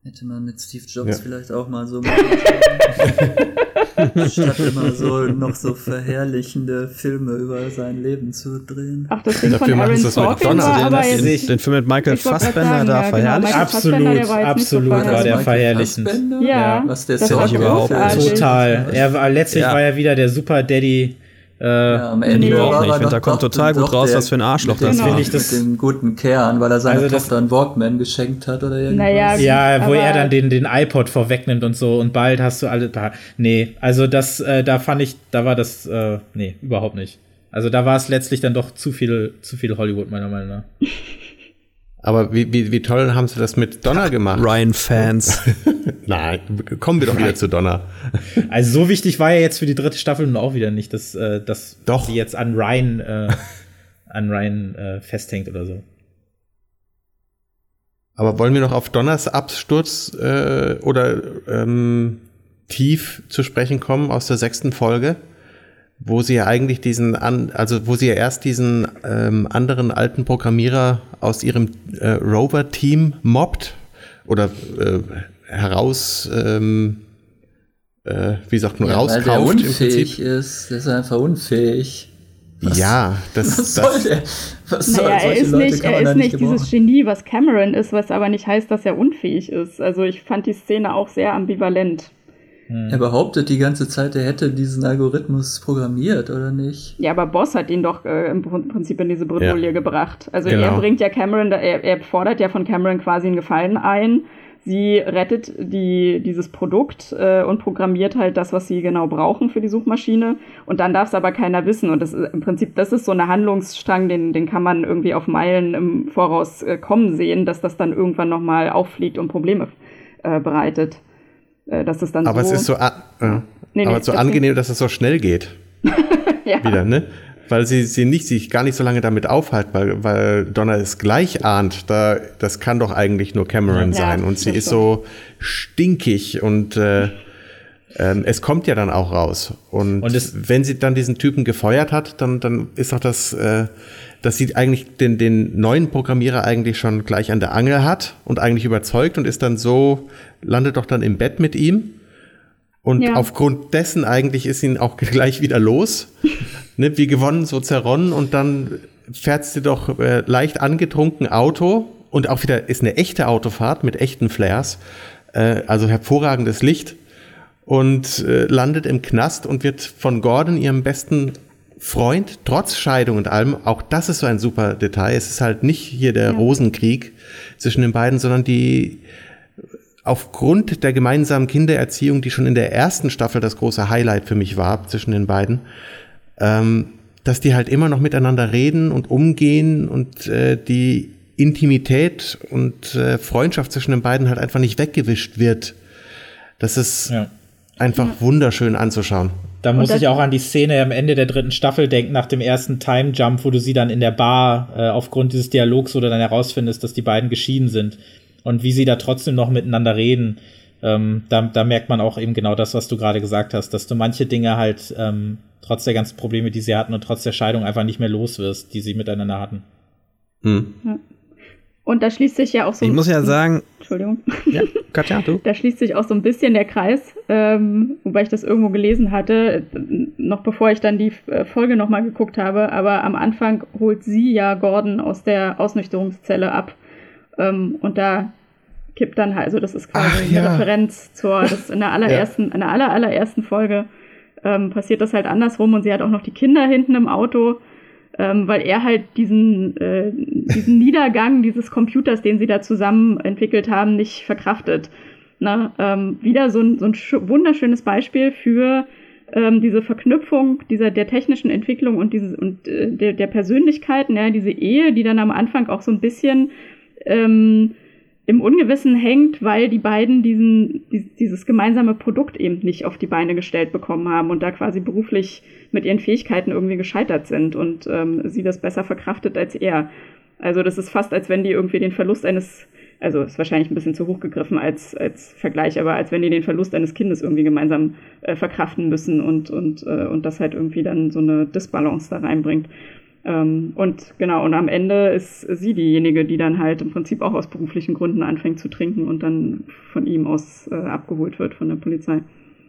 Hätte man mit Steve Jobs ja. vielleicht auch mal so machen Statt immer so noch so verherrlichende Filme über sein Leben zu drehen. Ach, das Ding von Aaron Sorkin war aber den, jetzt, den Film mit Michael Fassbender da ja, verherrlicht? Genau, absolut, war absolut so war der verherrlichend. Ja, ja, was der das ich überhaupt Total. Er war, letztlich war er wieder der Super Daddy äh, ja, am Ende überhaupt nicht. Ich finde, da kommt total gut raus, was für ein Arschloch das ist. Finde ich das mit dem guten Kern, weil er seine also Tochter einen Walkman geschenkt hat oder irgendwas. Naja, ja, wo er dann den, den iPod vorwegnimmt und so und bald hast du alle. Nee, also das, äh, da fand ich, da war das, äh, nee, überhaupt nicht. Also da war es letztlich dann doch zu viel, zu viel Hollywood, meiner Meinung nach. Aber wie, wie, wie toll haben sie das mit Donner gemacht? Ryan-Fans. Nein, kommen wir doch wieder zu Donner. Also so wichtig war ja jetzt für die dritte Staffel nun auch wieder nicht, dass, äh, dass doch. sie jetzt an Ryan, äh, an Ryan äh, festhängt oder so. Aber wollen wir noch auf Donners Absturz äh, oder ähm, tief zu sprechen kommen aus der sechsten Folge? Wo sie ja eigentlich diesen, an, also wo sie ja erst diesen ähm, anderen alten Programmierer aus ihrem äh, Rover-Team mobbt oder äh, heraus ähm, äh, wie sagt man, Ja, rauskauft weil der im unfähig Prinzip. ist. Der ist einfach unfähig. Ja, das, Was das soll der? Was soll Naja, er ist Leute nicht, er ist nicht gebrauchen. dieses Genie, was Cameron ist, was aber nicht heißt, dass er unfähig ist. Also ich fand die Szene auch sehr ambivalent. Er behauptet die ganze Zeit, er hätte diesen Algorithmus programmiert, oder nicht? Ja, aber Boss hat ihn doch äh, im Prinzip in diese Bredouille Ja. gebracht. Also Genau. er bringt ja Cameron, da- er, er fordert ja von Cameron quasi einen Gefallen ein. Sie rettet die, dieses Produkt äh, und programmiert halt das, was sie genau brauchen für die Suchmaschine. Und dann darf es aber keiner wissen. Und das ist, im Prinzip, das ist so eine Handlungsstrang, den, den kann man irgendwie auf Meilen im Voraus äh, kommen sehen, dass das dann irgendwann nochmal auffliegt und Probleme äh, bereitet. Äh, dass es dann aber so, es ist so, äh, Nee, nee, aber so deswegen- angenehm, dass es so schnell geht. ja. wieder, ne? Weil sie, sie nicht, sich gar nicht so lange damit aufhalten, weil, weil Donna es gleich ahnt, da, das kann doch eigentlich nur Cameron Ja, sein. Und sie das ist so stinkig und äh, ähm, es kommt ja dann auch raus. Und, Und wenn sie dann diesen Typen gefeuert hat, dann, dann ist doch das, äh, dass sie eigentlich den, den neuen Programmierer eigentlich schon gleich an der Angel hat und eigentlich überzeugt und ist dann so, landet doch dann im Bett mit ihm. Und Ja. aufgrund dessen eigentlich ist ihn auch gleich wieder los. ne, wie gewonnen, so zerronnen. Und dann fährt sie doch äh, leicht angetrunken Auto. Und auch wieder ist eine echte Autofahrt mit echten Flares. Äh, also hervorragendes Licht. Und äh, landet im Knast und wird von Gordon, ihrem besten Freund, trotz Scheidung und allem, auch das ist so ein super Detail. Es ist halt nicht hier der Rosenkrieg zwischen den beiden, sondern die aufgrund der gemeinsamen Kindererziehung, die schon in der ersten Staffel das große Highlight für mich war zwischen den beiden, ähm, dass die halt immer noch miteinander reden und umgehen und äh, die Intimität und äh, Freundschaft zwischen den beiden halt einfach nicht weggewischt wird. Das ist Ja. einfach wunderschön anzuschauen. Da muss ich auch an die Szene am Ende der dritten Staffel denken, nach dem ersten Time Jump, wo du sie dann in der Bar äh, aufgrund dieses Dialogs, du dann herausfindest, dass die beiden geschieden sind und wie sie da trotzdem noch miteinander reden. Ähm, da, da merkt man auch eben genau das, was du gerade gesagt hast, dass du manche Dinge halt ähm, trotz der ganzen Probleme, die sie hatten und trotz der Scheidung einfach nicht mehr los wirst, die sie miteinander hatten. Hm. Und da schließt sich ja auch so. Ich muss ja sagen, Entschuldigung. ja, Katja, du? Da schließt sich auch so ein bisschen der Kreis, ähm, wobei ich das irgendwo gelesen hatte, noch bevor ich dann die äh, Folge nochmal geguckt habe. Aber am Anfang holt sie ja Gordon aus der Ausnüchterungszelle ab. Ähm, und da kippt dann halt, also das ist quasi Ach, eine ja. Referenz zur, das in der allerersten, in der aller, allerersten Folge ähm, passiert das halt andersrum und sie hat auch noch die Kinder hinten im Auto ähm, weil er halt diesen, äh, diesen Niedergang dieses Computers, den sie da zusammen entwickelt haben, nicht verkraftet. Na, ähm, wieder so ein, so ein sch- wunderschönes Beispiel für ähm, diese Verknüpfung dieser der technischen Entwicklung und dieses und äh, der, der Persönlichkeiten, ja, diese Ehe, die dann am Anfang auch so ein bisschen ähm, im Ungewissen hängt, weil die beiden diesen, dies- dieses gemeinsame Produkt eben nicht auf die Beine gestellt bekommen haben und da quasi beruflich mit ihren Fähigkeiten irgendwie gescheitert sind und ähm, sie das besser verkraftet als er. Also das ist fast, als wenn die irgendwie den Verlust eines, also ist wahrscheinlich ein bisschen zu hoch gegriffen als, als Vergleich, aber als wenn die den Verlust eines Kindes irgendwie gemeinsam äh, verkraften müssen und, und, äh, und das halt irgendwie dann so eine Disbalance da reinbringt. Ähm, und genau, und am Ende ist sie diejenige, die dann halt im Prinzip auch aus beruflichen Gründen anfängt zu trinken und dann von ihm aus äh, abgeholt wird von der Polizei.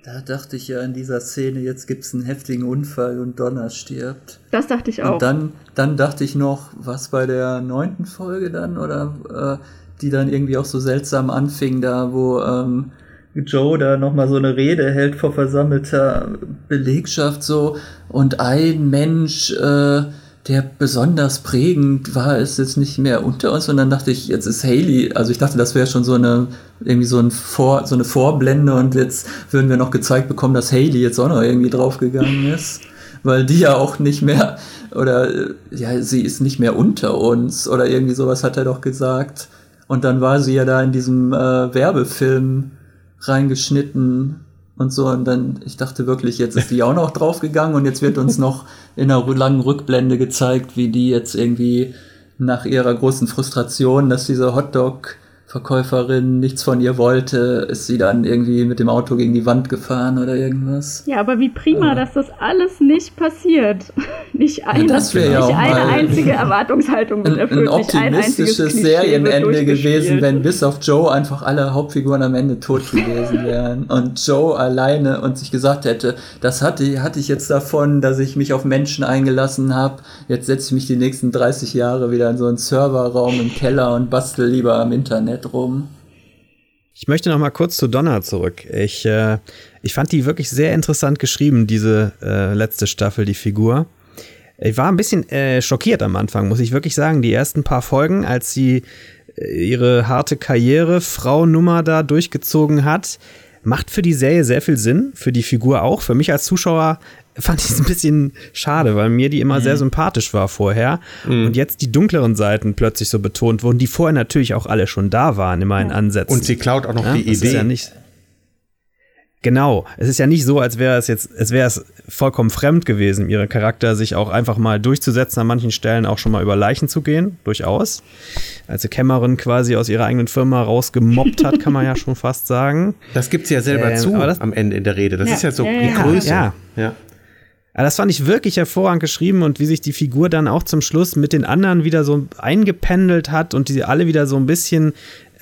Da dachte ich ja in dieser Szene, jetzt gibt's einen heftigen Unfall und Donna stirbt. Das dachte ich auch. Und dann, dann dachte ich noch, was bei der neunten Folge dann, oder äh, die dann irgendwie auch so seltsam anfing, da wo ähm, Joe da nochmal so eine Rede hält vor versammelter Belegschaft so und ein Mensch, äh, der besonders prägend war, ist jetzt nicht mehr unter uns. Und dann dachte ich, jetzt ist Haley, also ich dachte, das wäre schon so eine irgendwie so, ein Vor, so eine Vorblende und jetzt würden wir noch gezeigt bekommen, dass Haley jetzt auch noch irgendwie draufgegangen ist, weil die ja auch nicht mehr oder ja, sie ist nicht mehr unter uns oder irgendwie sowas hat er doch gesagt. Und dann war sie ja da in diesem äh, Werbefilm reingeschnitten und so. Und dann, ich dachte wirklich, jetzt ist die auch noch draufgegangen und jetzt wird uns noch in einer langen Rückblende gezeigt, wie die jetzt irgendwie nach ihrer großen Frustration, dass diese Verkäuferin nichts von ihr wollte, ist sie dann irgendwie mit dem Auto gegen die Wand gefahren oder irgendwas. Ja, aber wie prima, Ja. dass das alles nicht passiert. Nicht eine, wär nicht ja eine einzige Erwartungshaltung wird Ein, erfüllt, ein ein optimistisches wird Serienende gewesen, wenn bis auf Joe einfach alle Hauptfiguren am Ende tot gewesen wären. Und Joe alleine und sich gesagt hätte, das hatte, hatte ich jetzt davon, dass ich mich auf Menschen eingelassen habe. Jetzt setze ich mich die nächsten 30 Jahre wieder in so einen Serverraum im Keller und bastel lieber am Internet rum. Ich möchte noch mal kurz zu Donna zurück. Ich, äh, ich fand die wirklich sehr interessant geschrieben, diese äh, letzte Staffel, die Figur. Ich war ein bisschen äh, schockiert am Anfang, muss ich wirklich sagen. Die ersten paar Folgen, als sie äh, ihre harte Karriere, Frau-Nummer da durchgezogen hat, macht für die Serie sehr viel Sinn, für die Figur auch. Für mich als Zuschauer fand ich es ein bisschen schade, weil mir die immer sehr sympathisch war vorher. Und jetzt die dunkleren Seiten plötzlich so betont wurden, die vorher natürlich auch alle schon da waren, immer in Ansätzen. Und sie klaut auch noch Ja, die das Idee. Ist ja nicht, genau. Es ist ja nicht so, als wäre es jetzt, es wäre es vollkommen fremd gewesen, ihre Charakter sich auch einfach mal durchzusetzen, an manchen Stellen auch schon mal über Leichen zu gehen, durchaus. Als sie Kämmerin quasi aus ihrer eigenen Firma rausgemobbt hat, kann man ja schon fast sagen. das gibt sie ja selber Ähm, zu aber das- am Ende in der Rede. Das Ja, ist ja so ja, die ja. Größe. Ja. ja. Aber das fand ich wirklich hervorragend geschrieben und wie sich die Figur dann auch zum Schluss mit den anderen wieder so eingependelt hat und die alle wieder so ein bisschen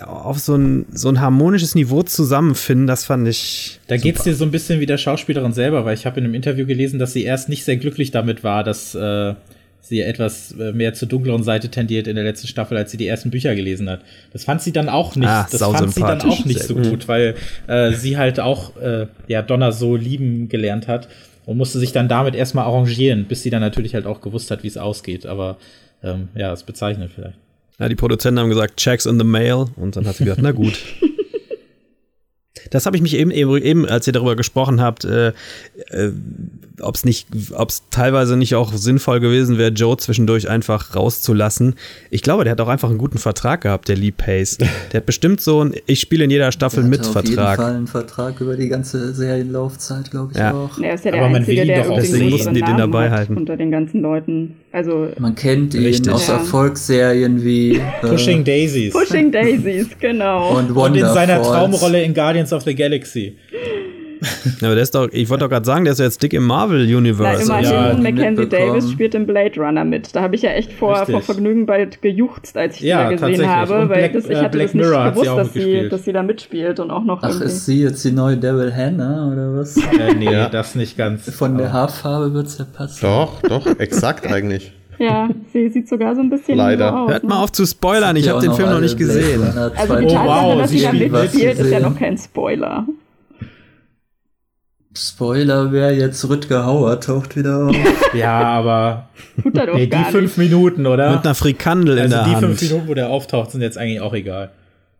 auf so ein, so ein harmonisches Niveau zusammenfinden, das fand ich. Da geht's dir so ein bisschen wie der Schauspielerin selber, weil ich habe in einem Interview gelesen, dass sie erst nicht sehr glücklich damit war, dass äh, sie etwas äh, mehr zur dunkleren Seite tendiert in der letzten Staffel, als sie die ersten Bücher gelesen hat. Das fand sie dann auch nicht. Ah, das fand sie dann auch nicht so gut. weil äh, sie halt auch äh, ja Donner so lieben gelernt hat und musste sich dann damit erstmal arrangieren, bis sie dann natürlich halt auch gewusst hat, wie es ausgeht. Aber ähm, ja, ist bezeichnend vielleicht. Ja, die Produzenten haben gesagt, checks in the mail. Und dann hat sie gesagt, na gut. Das habe ich mich eben, eben, eben, als ihr darüber gesprochen habt, äh, äh, ob es nicht, ob es teilweise nicht auch sinnvoll gewesen wäre, Joe zwischendurch einfach rauszulassen. Ich glaube, der hat auch einfach einen guten Vertrag gehabt, der Lee Pace. Der hat bestimmt so ein Ich spiele in jeder Staffel Der mit hatte auf jeden Vertrag. Fall einen Vertrag über die ganze Serienlaufzeit, glaube ich Ja. auch. Er ist ja der Aber man Einzige, will ihn der doch Deswegen mussten die den dabei halten. unter den ganzen Leuten. Also Man kennt ihn Richtig. aus Ja. Erfolgsserien wie äh, Pushing Daisies. Pushing Daisies, genau. und und in seiner. Traumrolle in Guardians of the Galaxy. Ja, aber der ist doch, ich wollte doch gerade sagen, der ist jetzt dick im Marvel-Universe. immerhin, ja, Mackenzie. Davis spielt in Blade Runner mit. Da habe ich ja echt vor, vor Vergnügen bald gejuchzt, als ich Ja, die da gesehen habe, Und weil Black- das, ich äh, hatte Black das nicht Mirror sie gewusst, auch dass sie, dass sie da mitspielt und auch noch Ach, irgendwie. ist sie jetzt die neue Devil Hannah oder was? Äh, nee, Ja. das nicht ganz. Von der Haarfarbe wird's ja passen. Doch, doch, exakt eigentlich. Ja, sie sieht sogar so ein bisschen Leider. so aus. Hört ne? mal auf zu spoilern, ich habe den Film noch nicht gesehen. Also die Oh, 2000 Tatsache, wow, dass sie da mitspielt, ist ja noch kein Spoiler. Spoiler wäre jetzt Rüdger Hauer taucht wieder auf. Ja, aber Tut doch nee, die gar fünf nicht. Minuten, oder? Mit einer Frikandel in also der die Hand. fünf Minuten, wo der auftaucht, sind jetzt eigentlich auch egal.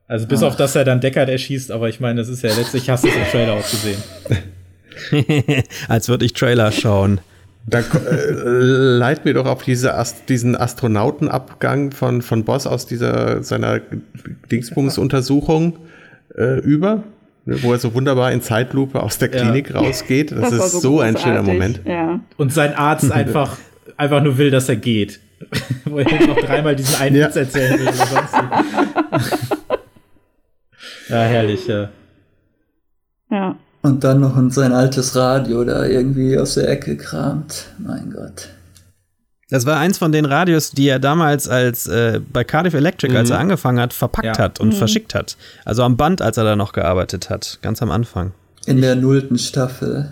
Also bis Ach. auf dass er dann Deckard erschießt, aber ich meine, das ist ja letztlich, hast du es im Trailer auch gesehen. Als würde ich Trailer schauen. Dann äh, leit mir doch auf diese Ast diesen Astronautenabgang von, von Boss aus dieser seiner Dingsbums-Untersuchung äh, über, ne, wo er so wunderbar in Zeitlupe aus der Ja. Klinik rausgeht. Das, war ist so, ein schöner. Moment. Ja. Und sein Arzt einfach, einfach nur will, dass er geht. Wo er noch dreimal diesen einen Ja. Witz erzählen will oder sonst. Ja, herrlich, ja. ja. Und dann noch in sein altes Radio da irgendwie aus der Ecke kramt. Mein Gott. Das war eins von den Radios, die er damals als äh, bei Cardiff Electric, als er angefangen hat, verpackt Ja. hat und verschickt hat. Also am Band, als er da noch gearbeitet hat, ganz am Anfang. In der nullten Staffel.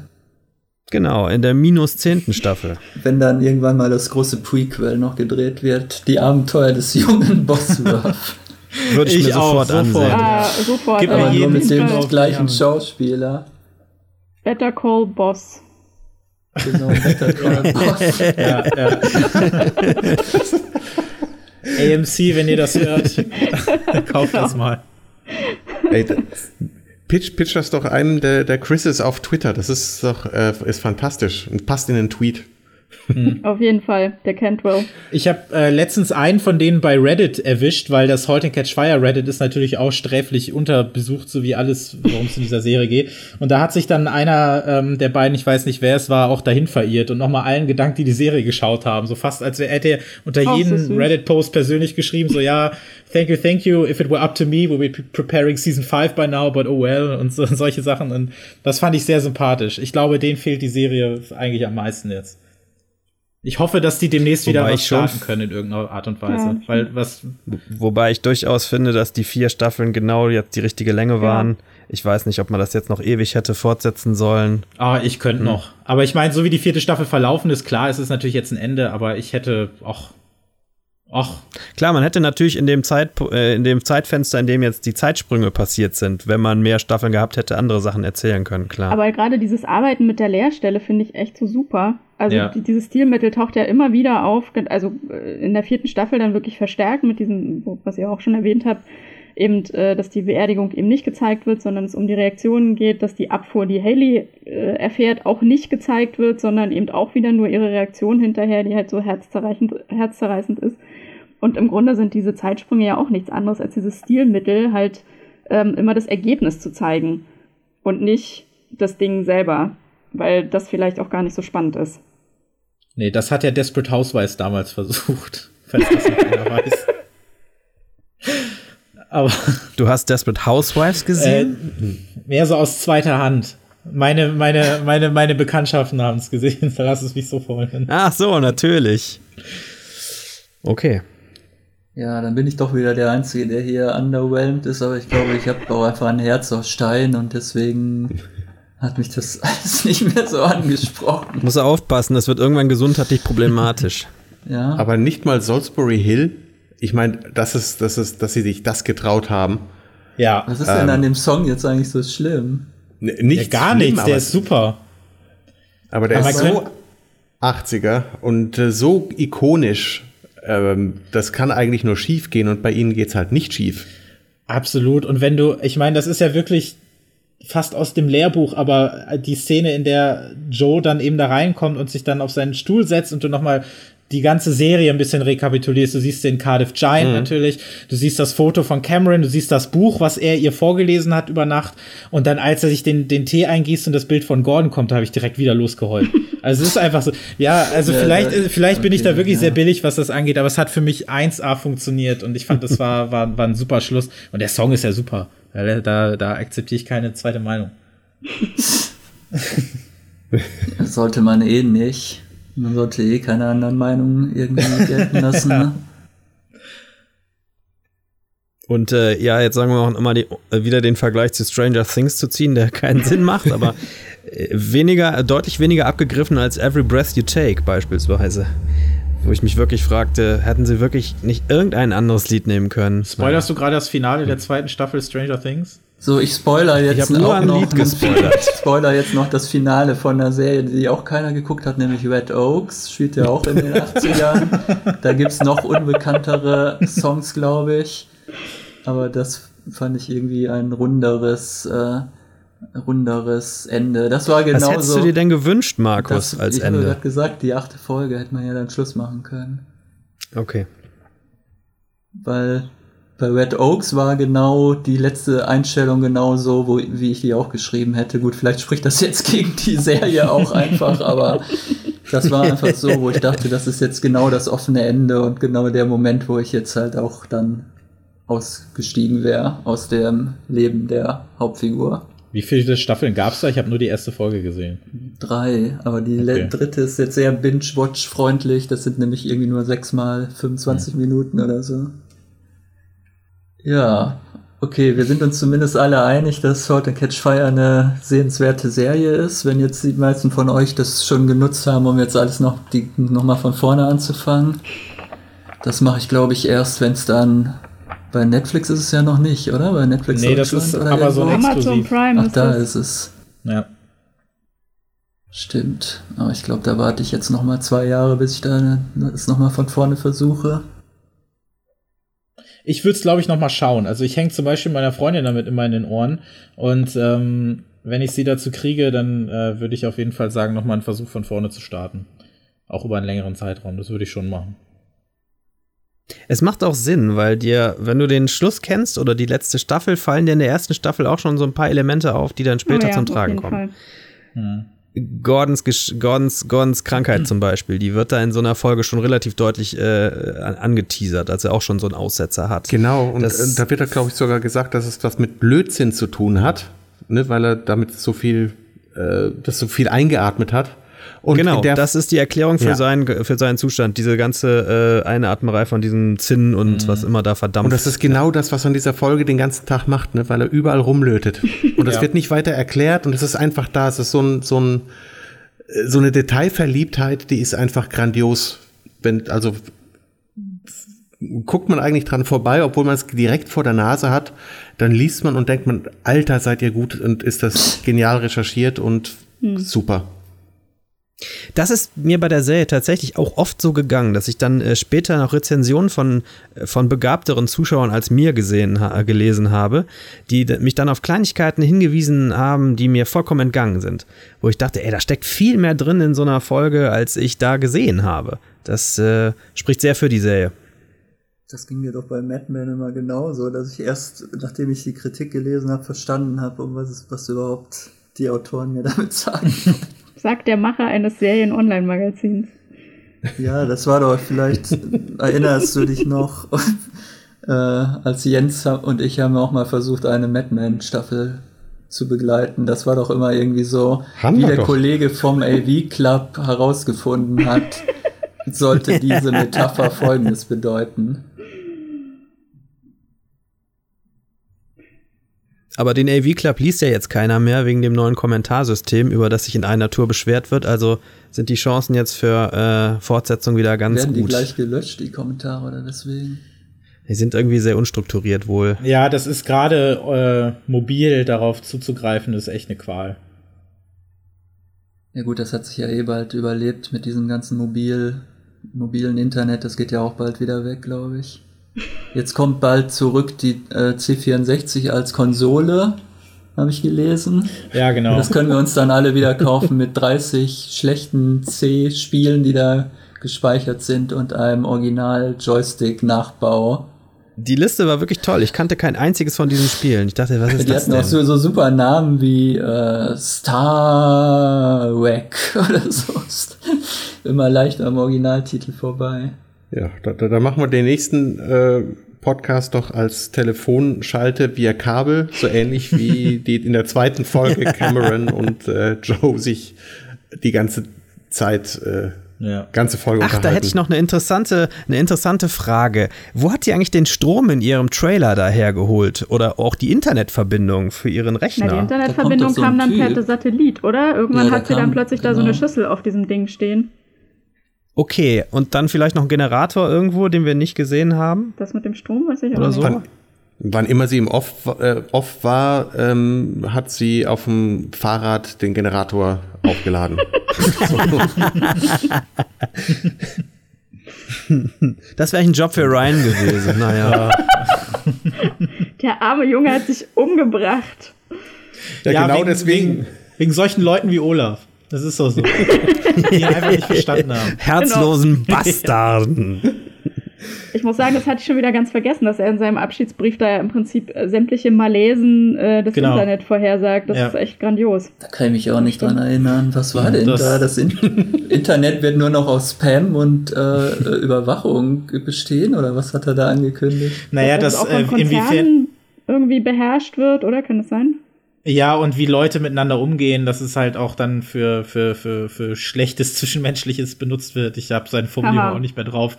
Genau, in der minus zehnten Staffel. Wenn dann irgendwann mal das große Prequel noch gedreht wird. Die Abenteuer des jungen Bosworth. Würde ich, Ich mir auch, sofort sofort. ansehen. Ah, sofort. Gib mir aber Aber nur jeden mit dem gleichen ja. Schauspieler. Better Call Boss. Genau, Better Call Boss. ja, ja. AMC, wenn ihr das hört, kauft das mal. Ey, pitch, pitch das doch einem der, der Chrises auf Twitter. Das ist doch äh, ist fantastisch und passt in den Tweet. Hm. Auf jeden Fall, der Cantwell. Ich habe äh, letztens einen von denen bei Reddit erwischt, weil das Halt and Catch Fire Reddit ist natürlich auch sträflich unterbesucht, so wie alles, worum es in dieser Serie geht. Und da hat sich dann einer ähm, der beiden, ich weiß nicht wer es war, auch dahin verirrt und nochmal allen gedankt, die die Serie geschaut haben. So fast, als hätte er unter oh, jedem Reddit-Post persönlich geschrieben, so ja, thank you, thank you. If it were up to me, we'd be preparing Season 5 by now, but oh well. Und so, solche Sachen. Und das fand ich sehr sympathisch. Ich glaube, denen fehlt die Serie eigentlich am meisten jetzt. Ich hoffe, dass die demnächst Wobei wieder was starten können in irgendeiner Art und Weise. Ja. Weil was Wobei ich durchaus finde, dass die vier Staffeln genau jetzt die richtige Länge waren. Ja. Ich weiß nicht, ob man das jetzt noch ewig hätte fortsetzen sollen. Ah, ich könnte hm. noch. Aber ich meine, so wie die vierte Staffel verlaufen ist, klar, es ist natürlich jetzt ein Ende, aber ich hätte auch Ach. Klar, man hätte natürlich in dem, Zeit, äh, in dem Zeitfenster, in dem jetzt die Zeitsprünge passiert sind, wenn man mehr Staffeln gehabt hätte, andere Sachen erzählen können, klar. Aber gerade dieses Arbeiten mit der Leerstelle finde ich echt so super. Also ja. die, dieses Stilmittel taucht ja immer wieder auf, also äh, in der vierten Staffel dann wirklich verstärkt mit diesem, was ihr auch schon erwähnt habt, eben, äh, dass die Beerdigung eben nicht gezeigt wird, sondern es um die Reaktionen geht, dass die Abfuhr, die Haley äh, erfährt, auch nicht gezeigt wird, sondern eben auch wieder nur ihre Reaktion hinterher, die halt so herzzerreißend, herzzerreißend ist. Und im Grunde sind diese Zeitsprünge ja auch nichts anderes als dieses Stilmittel, halt ähm, immer das Ergebnis zu zeigen und nicht das Ding selber, weil das vielleicht auch gar nicht so spannend ist. Nee, das hat ja Desperate Housewives damals versucht, falls das noch einer weiß. Aber du hast Desperate Housewives gesehen? Äh, mehr so aus zweiter Hand. Meine, meine, meine, meine Bekanntschaften haben es gesehen, da lass es mich so vorhin. Ach so, natürlich. Okay. Ja, dann bin ich doch wieder der Einzige, der hier underwhelmed ist, aber ich glaube, ich habe auch einfach ein Herz aus Stein und deswegen hat mich das alles nicht mehr so angesprochen. Muss aufpassen, das wird irgendwann gesundheitlich problematisch. ja. Aber nicht mal Salisbury Hill. Ich meine, das ist, das ist, dass sie sich das getraut haben. Ja. Was ist ähm, denn an dem Song jetzt eigentlich so schlimm? Nicht ja, gar schlimm, nichts, der ist super. Aber der aber ist so 80er und äh, so ikonisch ähm, das kann eigentlich nur schief gehen und bei ihnen geht's halt nicht schief. Absolut. Und wenn du, ich meine, das ist ja wirklich fast aus dem Lehrbuch, aber die Szene, in der Joe dann eben da reinkommt und sich dann auf seinen Stuhl setzt und du nochmal die ganze Serie ein bisschen rekapitulierst. Du siehst den Cardiff Giant mhm. natürlich, du siehst das Foto von Cameron, du siehst das Buch, was er ihr vorgelesen hat über Nacht. Und dann, als er sich den, den Tee eingießt und das Bild von Gordon kommt, da habe ich direkt wieder losgeheult. also es ist einfach so, ja, also ja, vielleicht, ja, vielleicht bin ich da wirklich ja. sehr billig, was das angeht, aber es hat für mich 1A funktioniert und ich fand, das war, war, war ein super Schluss. Und der Song ist ja super. Da, da akzeptiere ich keine zweite Meinung. sollte man eh nicht. Man sollte eh keine anderen Meinungen irgendwie gelten lassen. Ne? Und äh, ja, jetzt sagen wir auch immer die, äh, wieder den Vergleich zu Stranger Things zu ziehen, der keinen Sinn macht, aber äh, weniger, deutlich weniger abgegriffen als Every Breath You Take beispielsweise. Wo ich mich wirklich fragte, hätten sie wirklich nicht irgendein anderes Lied nehmen können? Spoilerst du gerade das Finale der zweiten Staffel Stranger Things? So, ich spoiler jetzt ich ein noch, spoiler jetzt noch das Finale von einer Serie, die auch keiner geguckt hat, nämlich Red Oaks. Spielt ja auch in den 80ern. Da gibt es noch unbekanntere Songs, glaube ich. Aber das fand ich irgendwie ein runderes, äh, runderes Ende. Das war genau Was hättest du dir denn gewünscht, Markus, das, als ich Ende? Ich habe gesagt, die achte Folge hätte man ja dann Schluss machen können. Okay. Weil bei Red Oaks war genau die letzte Einstellung genau so, wo, wie ich die auch geschrieben hätte. Gut, vielleicht spricht das jetzt gegen die Serie auch einfach, aber das war einfach so, wo ich dachte, das ist jetzt genau das offene Ende und genau der Moment, wo ich jetzt halt auch dann ausgestiegen wäre aus dem Leben der Hauptfigur. Wie viele Staffeln gab es da? Ich habe nur die erste Folge gesehen. Drei, aber die okay. dritte ist jetzt sehr binge-watch-freundlich. Das sind nämlich irgendwie nur sechs mal 25 hm. Minuten oder so. Ja, okay, wir sind uns zumindest alle einig, dass Salt and Catch Fire eine sehenswerte Serie ist. Wenn jetzt die meisten von euch das schon genutzt haben, um jetzt alles noch, die, noch mal von vorne anzufangen. Das mache ich, glaube ich, erst, wenn es dann bei Netflix ist es ja noch nicht, oder? Bei Netflix Nee, das ist Amazon, Amazon Prime. Ach, da ist es. Ja. Stimmt. Aber ich glaube, da warte ich jetzt noch mal zwei Jahre, bis ich da das noch mal von vorne versuche. Ich würde es, glaube ich, noch mal schauen. Also ich hänge zum Beispiel meiner Freundin damit immer in den Ohren. Und ähm, wenn ich sie dazu kriege, dann äh, würde ich auf jeden Fall sagen, noch mal einen Versuch von vorne zu starten. Auch über einen längeren Zeitraum. Das würde ich schon machen. Es macht auch Sinn, weil dir, wenn du den Schluss kennst oder die letzte Staffel, fallen dir in der ersten Staffel auch schon so ein paar Elemente auf, die dann später Oh ja, zum auf Tragen jeden kommen. Fall. Gordons, Gesch- Gordons, Gordons Krankheit zum Beispiel, die wird da in so einer Folge schon relativ deutlich äh, an- angeteasert, als er auch schon so einen Aussetzer hat. Genau, und Das- äh, da wird, glaube ich, sogar gesagt, dass es was mit Blödsinn zu tun hat, ne, weil er damit so viel, äh, das so viel eingeatmet hat. Und genau, das ist die Erklärung für, Ja. seinen, für seinen Zustand, diese ganze äh, Einatmerei von diesen Zinnen und was immer da verdampft. und das ist genau das, was er in dieser Folge den ganzen Tag macht, ne, weil er überall rumlötet. Und das Ja. wird nicht weiter erklärt und es ist einfach da. Es ist so ein, so ein, äh, so eine Detailverliebtheit, die ist einfach grandios. Wenn, also guckt man eigentlich dran vorbei, obwohl man es direkt vor der Nase hat, dann liest man und denkt man, Alter, seid ihr gut und ist das genial recherchiert und super. Das ist mir bei der Serie tatsächlich auch oft so gegangen, dass ich dann äh, später noch Rezensionen von, äh, von begabteren Zuschauern als mir gesehen, ha gelesen habe, die mich dann auf Kleinigkeiten hingewiesen haben, die mir vollkommen entgangen sind. Wo ich dachte, ey, da steckt viel mehr drin in so einer Folge, als ich da gesehen habe. Das äh, spricht sehr für die Serie. Das ging mir doch bei Mad Men immer genauso, dass ich erst, nachdem ich die Kritik gelesen habe, verstanden habe, um was, was überhaupt die Autoren mir damit sagen. Sagt der Macher eines Serien-Online-Magazins. ja, das war doch vielleicht, erinnerst du dich noch, äh, als Jens und ich haben auch mal versucht, eine Mad Men Staffel zu begleiten. Das war doch immer irgendwie so, Haben wie der doch. Kollege vom AV Club herausgefunden hat, sollte diese Metapher Folgendes bedeuten. Aber den AV Club liest ja jetzt keiner mehr wegen dem neuen Kommentarsystem, über das sich in einer Tour beschwert wird. Also sind die Chancen jetzt für äh, Fortsetzung wieder ganz Werden die gut. gleich gelöscht, die Kommentare, oder deswegen? Die sind irgendwie sehr unstrukturiert wohl. Ja, das ist gerade äh, mobil darauf zuzugreifen, ist echt eine Qual. Ja gut, das hat sich ja eh bald überlebt mit diesem ganzen mobil, mobilen Internet. Das geht ja auch bald wieder weg, glaube ich. Jetzt kommt bald zurück die äh, C64 als Konsole, habe ich gelesen. Ja, genau. Das können wir uns dann alle wieder kaufen mit 30 schlechten C-Spielen, die da gespeichert sind und einem Original-Joystick-Nachbau. Die Liste war wirklich toll. Ich kannte kein einziges von diesen Spielen. Ich dachte, was ist Die das hatten auch denn? so, so super Namen wie äh, Star Wreck oder so. Immer leicht am Originaltitel vorbei. Ja, da, da, da machen wir den nächsten äh, Podcast doch als Telefonschalte via Kabel, so ähnlich wie die in der zweiten Folge Cameron und äh, Joe sich die ganze Zeit, äh, Ja. ganze Folge Ach, da hätte ich noch eine interessante, eine interessante Frage. Wo hat die eigentlich den Strom in ihrem Trailer dahergeholt? Oder auch die Internetverbindung für ihren Na, die Rechner? Internetverbindung Da so kam dann per Typ. Satellit, oder? Irgendwann Ja, hat sie kam- dann plötzlich da so eine genau. Schüssel auf diesem Ding stehen. Okay, und dann vielleicht noch ein Generator irgendwo, den wir nicht gesehen haben? Das mit dem Strom, weiß ich auch Oder nicht. so? Wann, wann immer sie im Off, äh, off war, ähm, hat sie auf dem Fahrrad den Generator aufgeladen. Das wäre ein Job für Ryan gewesen. Naja. Der arme Junge hat sich umgebracht. ja, genau wegen, deswegen. Wegen, wegen solchen Leuten wie Olaf. Das ist doch so. die einfach nicht verstanden haben. Herzlosen Bastarden. Ich muss sagen, das hatte ich schon wieder ganz vergessen, dass er in seinem Abschiedsbrief da ja im Prinzip äh, sämtliche Malesen äh, des Genau. Internet vorhersagt. Das Ja. ist echt grandios. Da kann ich mich auch nicht dran erinnern. Was war denn Das- da? Das In Internet wird nur noch aus Spam und äh, Überwachung bestehen? Oder was hat er da angekündigt? Naja, Dass das, auch äh, inwiefern. Irgendwie beherrscht wird, oder? Kann das sein? Ja, und wie Leute miteinander umgehen, dass es halt auch dann für, für, für, für Schlechtes Zwischenmenschliches benutzt wird. Ich habe seine Formulierung Aha. auch nicht mehr drauf.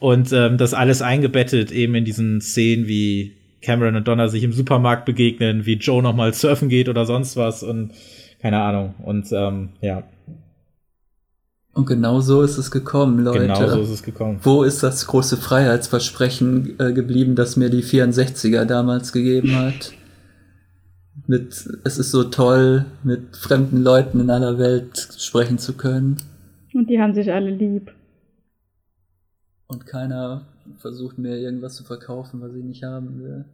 Und ähm, das alles eingebettet eben in diesen Szenen, wie Cameron und Donna sich im Supermarkt begegnen, wie Joe nochmal surfen geht oder sonst was und keine Ahnung. Und ähm, ja, Und genau so ist es gekommen, Leute. genau so ist es gekommen. Wo ist das große Freiheitsversprechen äh, geblieben, das mir die 64er damals gegeben hat? Mit, es ist so toll, mit fremden Leuten in aller Welt sprechen zu können. Und die haben sich alle lieb. Und keiner versucht mir irgendwas zu verkaufen, was ich nicht haben will.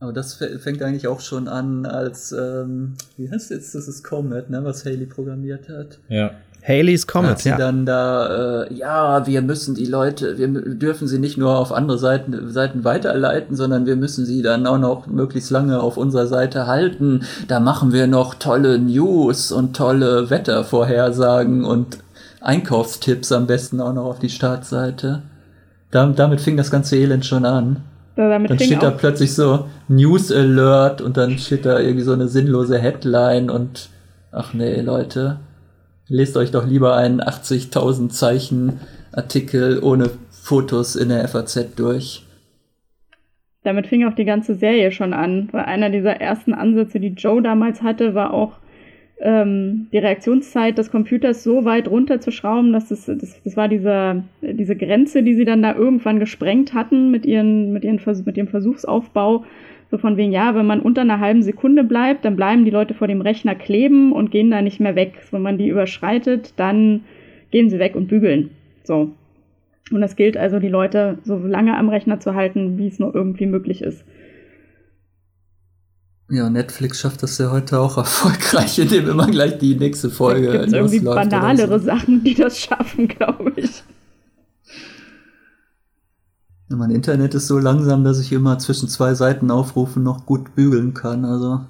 Aber das fä- fängt eigentlich auch schon an als, ähm, wie heißt jetzt, das ist Comet, ne, was Haley programmiert hat. Ja. Haley's Comet, Als sie ja. dann da, äh, ja, wir müssen die Leute, wir dürfen sie nicht nur auf andere Seiten, Seiten weiterleiten, sondern wir müssen sie dann auch noch möglichst lange auf unserer Seite halten. Da machen wir noch tolle News und tolle Wettervorhersagen und Einkaufstipps am besten auch noch auf die Startseite. Da, damit fing das ganze Elend schon an. Damit Dann steht da plötzlich so News Alert und dann steht da irgendwie so eine sinnlose Headline und ach nee, Leute, lest euch doch lieber einen 80.000 Zeichen Artikel ohne Fotos in der FAZ durch. damit fing auch die ganze Serie schon an, weil einer dieser ersten Ansätze, die Joe damals hatte, war auch ähm, die Reaktionszeit des Computers so weit runterzuschrauben, dass das, das, das war diese, diese Grenze, die sie dann da irgendwann gesprengt hatten mit, ihren, mit, ihren Vers mit ihrem Versuchsaufbau. So von wegen, ja, wenn man unter einer halben Sekunde bleibt, dann bleiben die Leute vor dem Rechner kleben und gehen da nicht mehr weg. Wenn man die überschreitet, dann gehen sie weg und bügeln. So. Und das gilt also, die Leute so lange am Rechner zu halten, wie es nur irgendwie möglich ist. Ja, Netflix schafft das ja heute auch erfolgreich, indem immer gleich die nächste Folge Gibt es irgendwie losläuft oder banalere so. Sachen, die das schaffen, glaube ich. Ja, Mein Internet ist so langsam, dass ich immer zwischen zwei Seiten aufrufen noch gut bügeln kann. Also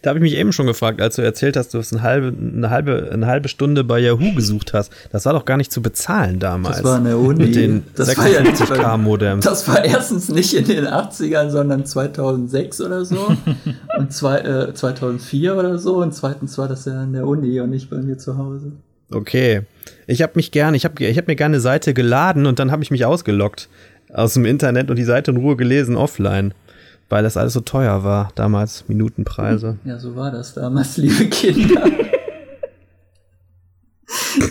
Da habe ich mich eben schon gefragt, als du erzählt hast, du hast eine halbe, eine halbe, eine halbe Stunde bei Yahoo gesucht hast. Das war doch gar nicht zu bezahlen damals. das war der Uni. mit den das war ja nicht 56K-Modems. Das war erstens nicht in den 80ern, sondern 2006 oder so. und zwei, äh, 2004 oder so. Und zweitens war das ja an der Uni und nicht bei mir zu Hause. Okay. Ich habe mich gern, ich habe ich hab mir gerne eine Seite geladen und dann habe ich mich ausgeloggt aus dem Internet und die Seite in Ruhe gelesen offline, weil das alles so teuer war damals, Minutenpreise. Ja, so war das damals, liebe Kinder.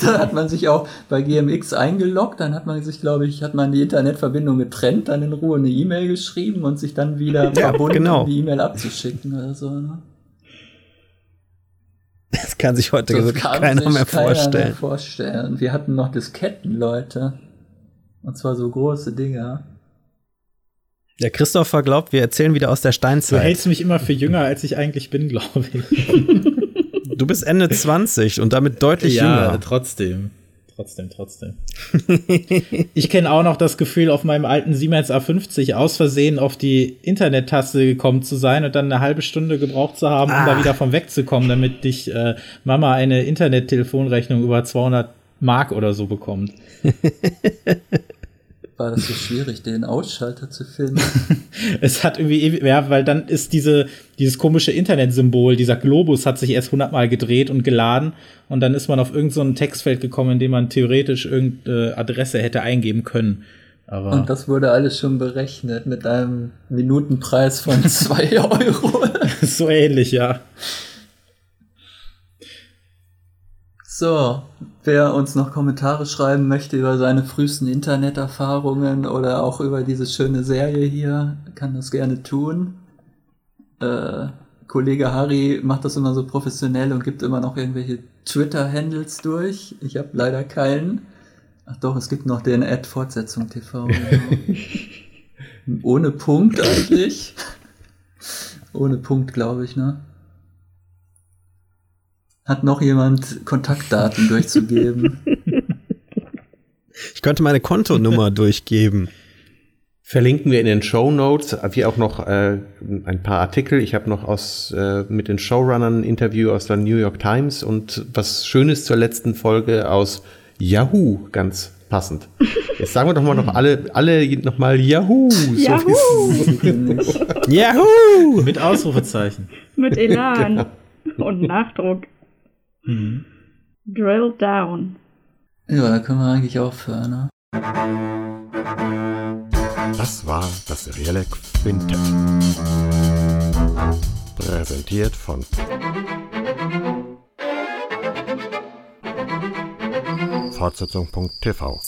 da hat man sich auch bei GMX eingeloggt, dann hat man sich, glaube ich, hat man die Internetverbindung getrennt, dann in Ruhe eine E-Mail geschrieben und sich dann wieder Ja, verbunden, genau. um die E-Mail abzuschicken oder so. Ne? Das kann sich heute Das wirklich kann keiner sich mehr keiner vorstellen. Mehr vorstellen. Wir hatten noch Disketten, Leute. Und zwar so große Dinger. Der Christopher glaubt, wir erzählen wieder aus der Du Steinzeit. hältst mich immer für jünger, als ich eigentlich bin, glaube ich. Du bist Ende 20 und damit deutlich ja, jünger. trotzdem. Trotzdem, trotzdem. ich kenne auch noch das Gefühl, auf meinem alten Siemens A50 aus Versehen auf die Internet-Taste gekommen zu sein und dann eine halbe Stunde gebraucht zu haben, um Ah. da wieder von wegzukommen, damit dich äh, Mama eine Internet-Telefonrechnung über 200 Mark oder so bekommt. War das so schwierig, den Ausschalter zu finden? Es hat irgendwie, ewig- ja, weil dann ist diese, dieses komische Internetsymbol, dieser Globus hat sich erst hundertmal gedreht und geladen und dann ist man auf irgendein so Textfeld gekommen, in dem man theoretisch irgendeine Adresse hätte eingeben können. Aber Und das wurde alles schon berechnet mit einem Minutenpreis von 2 Euro. so ähnlich, ja. So, wer uns noch Kommentare schreiben möchte über seine frühesten Interneterfahrungen oder auch über diese schöne Serie hier, kann das gerne tun. Äh, Kollege Harry macht das immer so professionell und gibt immer noch irgendwelche Twitter-Handles durch. Ich habe leider keinen. Ach doch, es gibt noch den Ad Fortsetzung TV. Genau. Ohne Punkt eigentlich. Ohne Punkt, glaube ich, ne? Hat noch jemand Kontaktdaten durchzugeben? Ich könnte meine Kontonummer durchgeben. Verlinken wir in den Show Notes, wie auch noch äh, ein paar Artikel. Ich habe noch aus äh, mit den Showrunnern ein Interview aus der New York Times und was Schönes zur letzten Folge aus Yahoo, ganz passend. Jetzt sagen wir doch mal noch alle, alle noch mal Yahoo. So Yahoo! Yahoo! Mit Ausrufezeichen. Mit Elan und Nachdruck. Drill down. Ja, da können wir eigentlich aufhören, ne? Das war das Serielle Quintett. Präsentiert von Fortsetzung.tv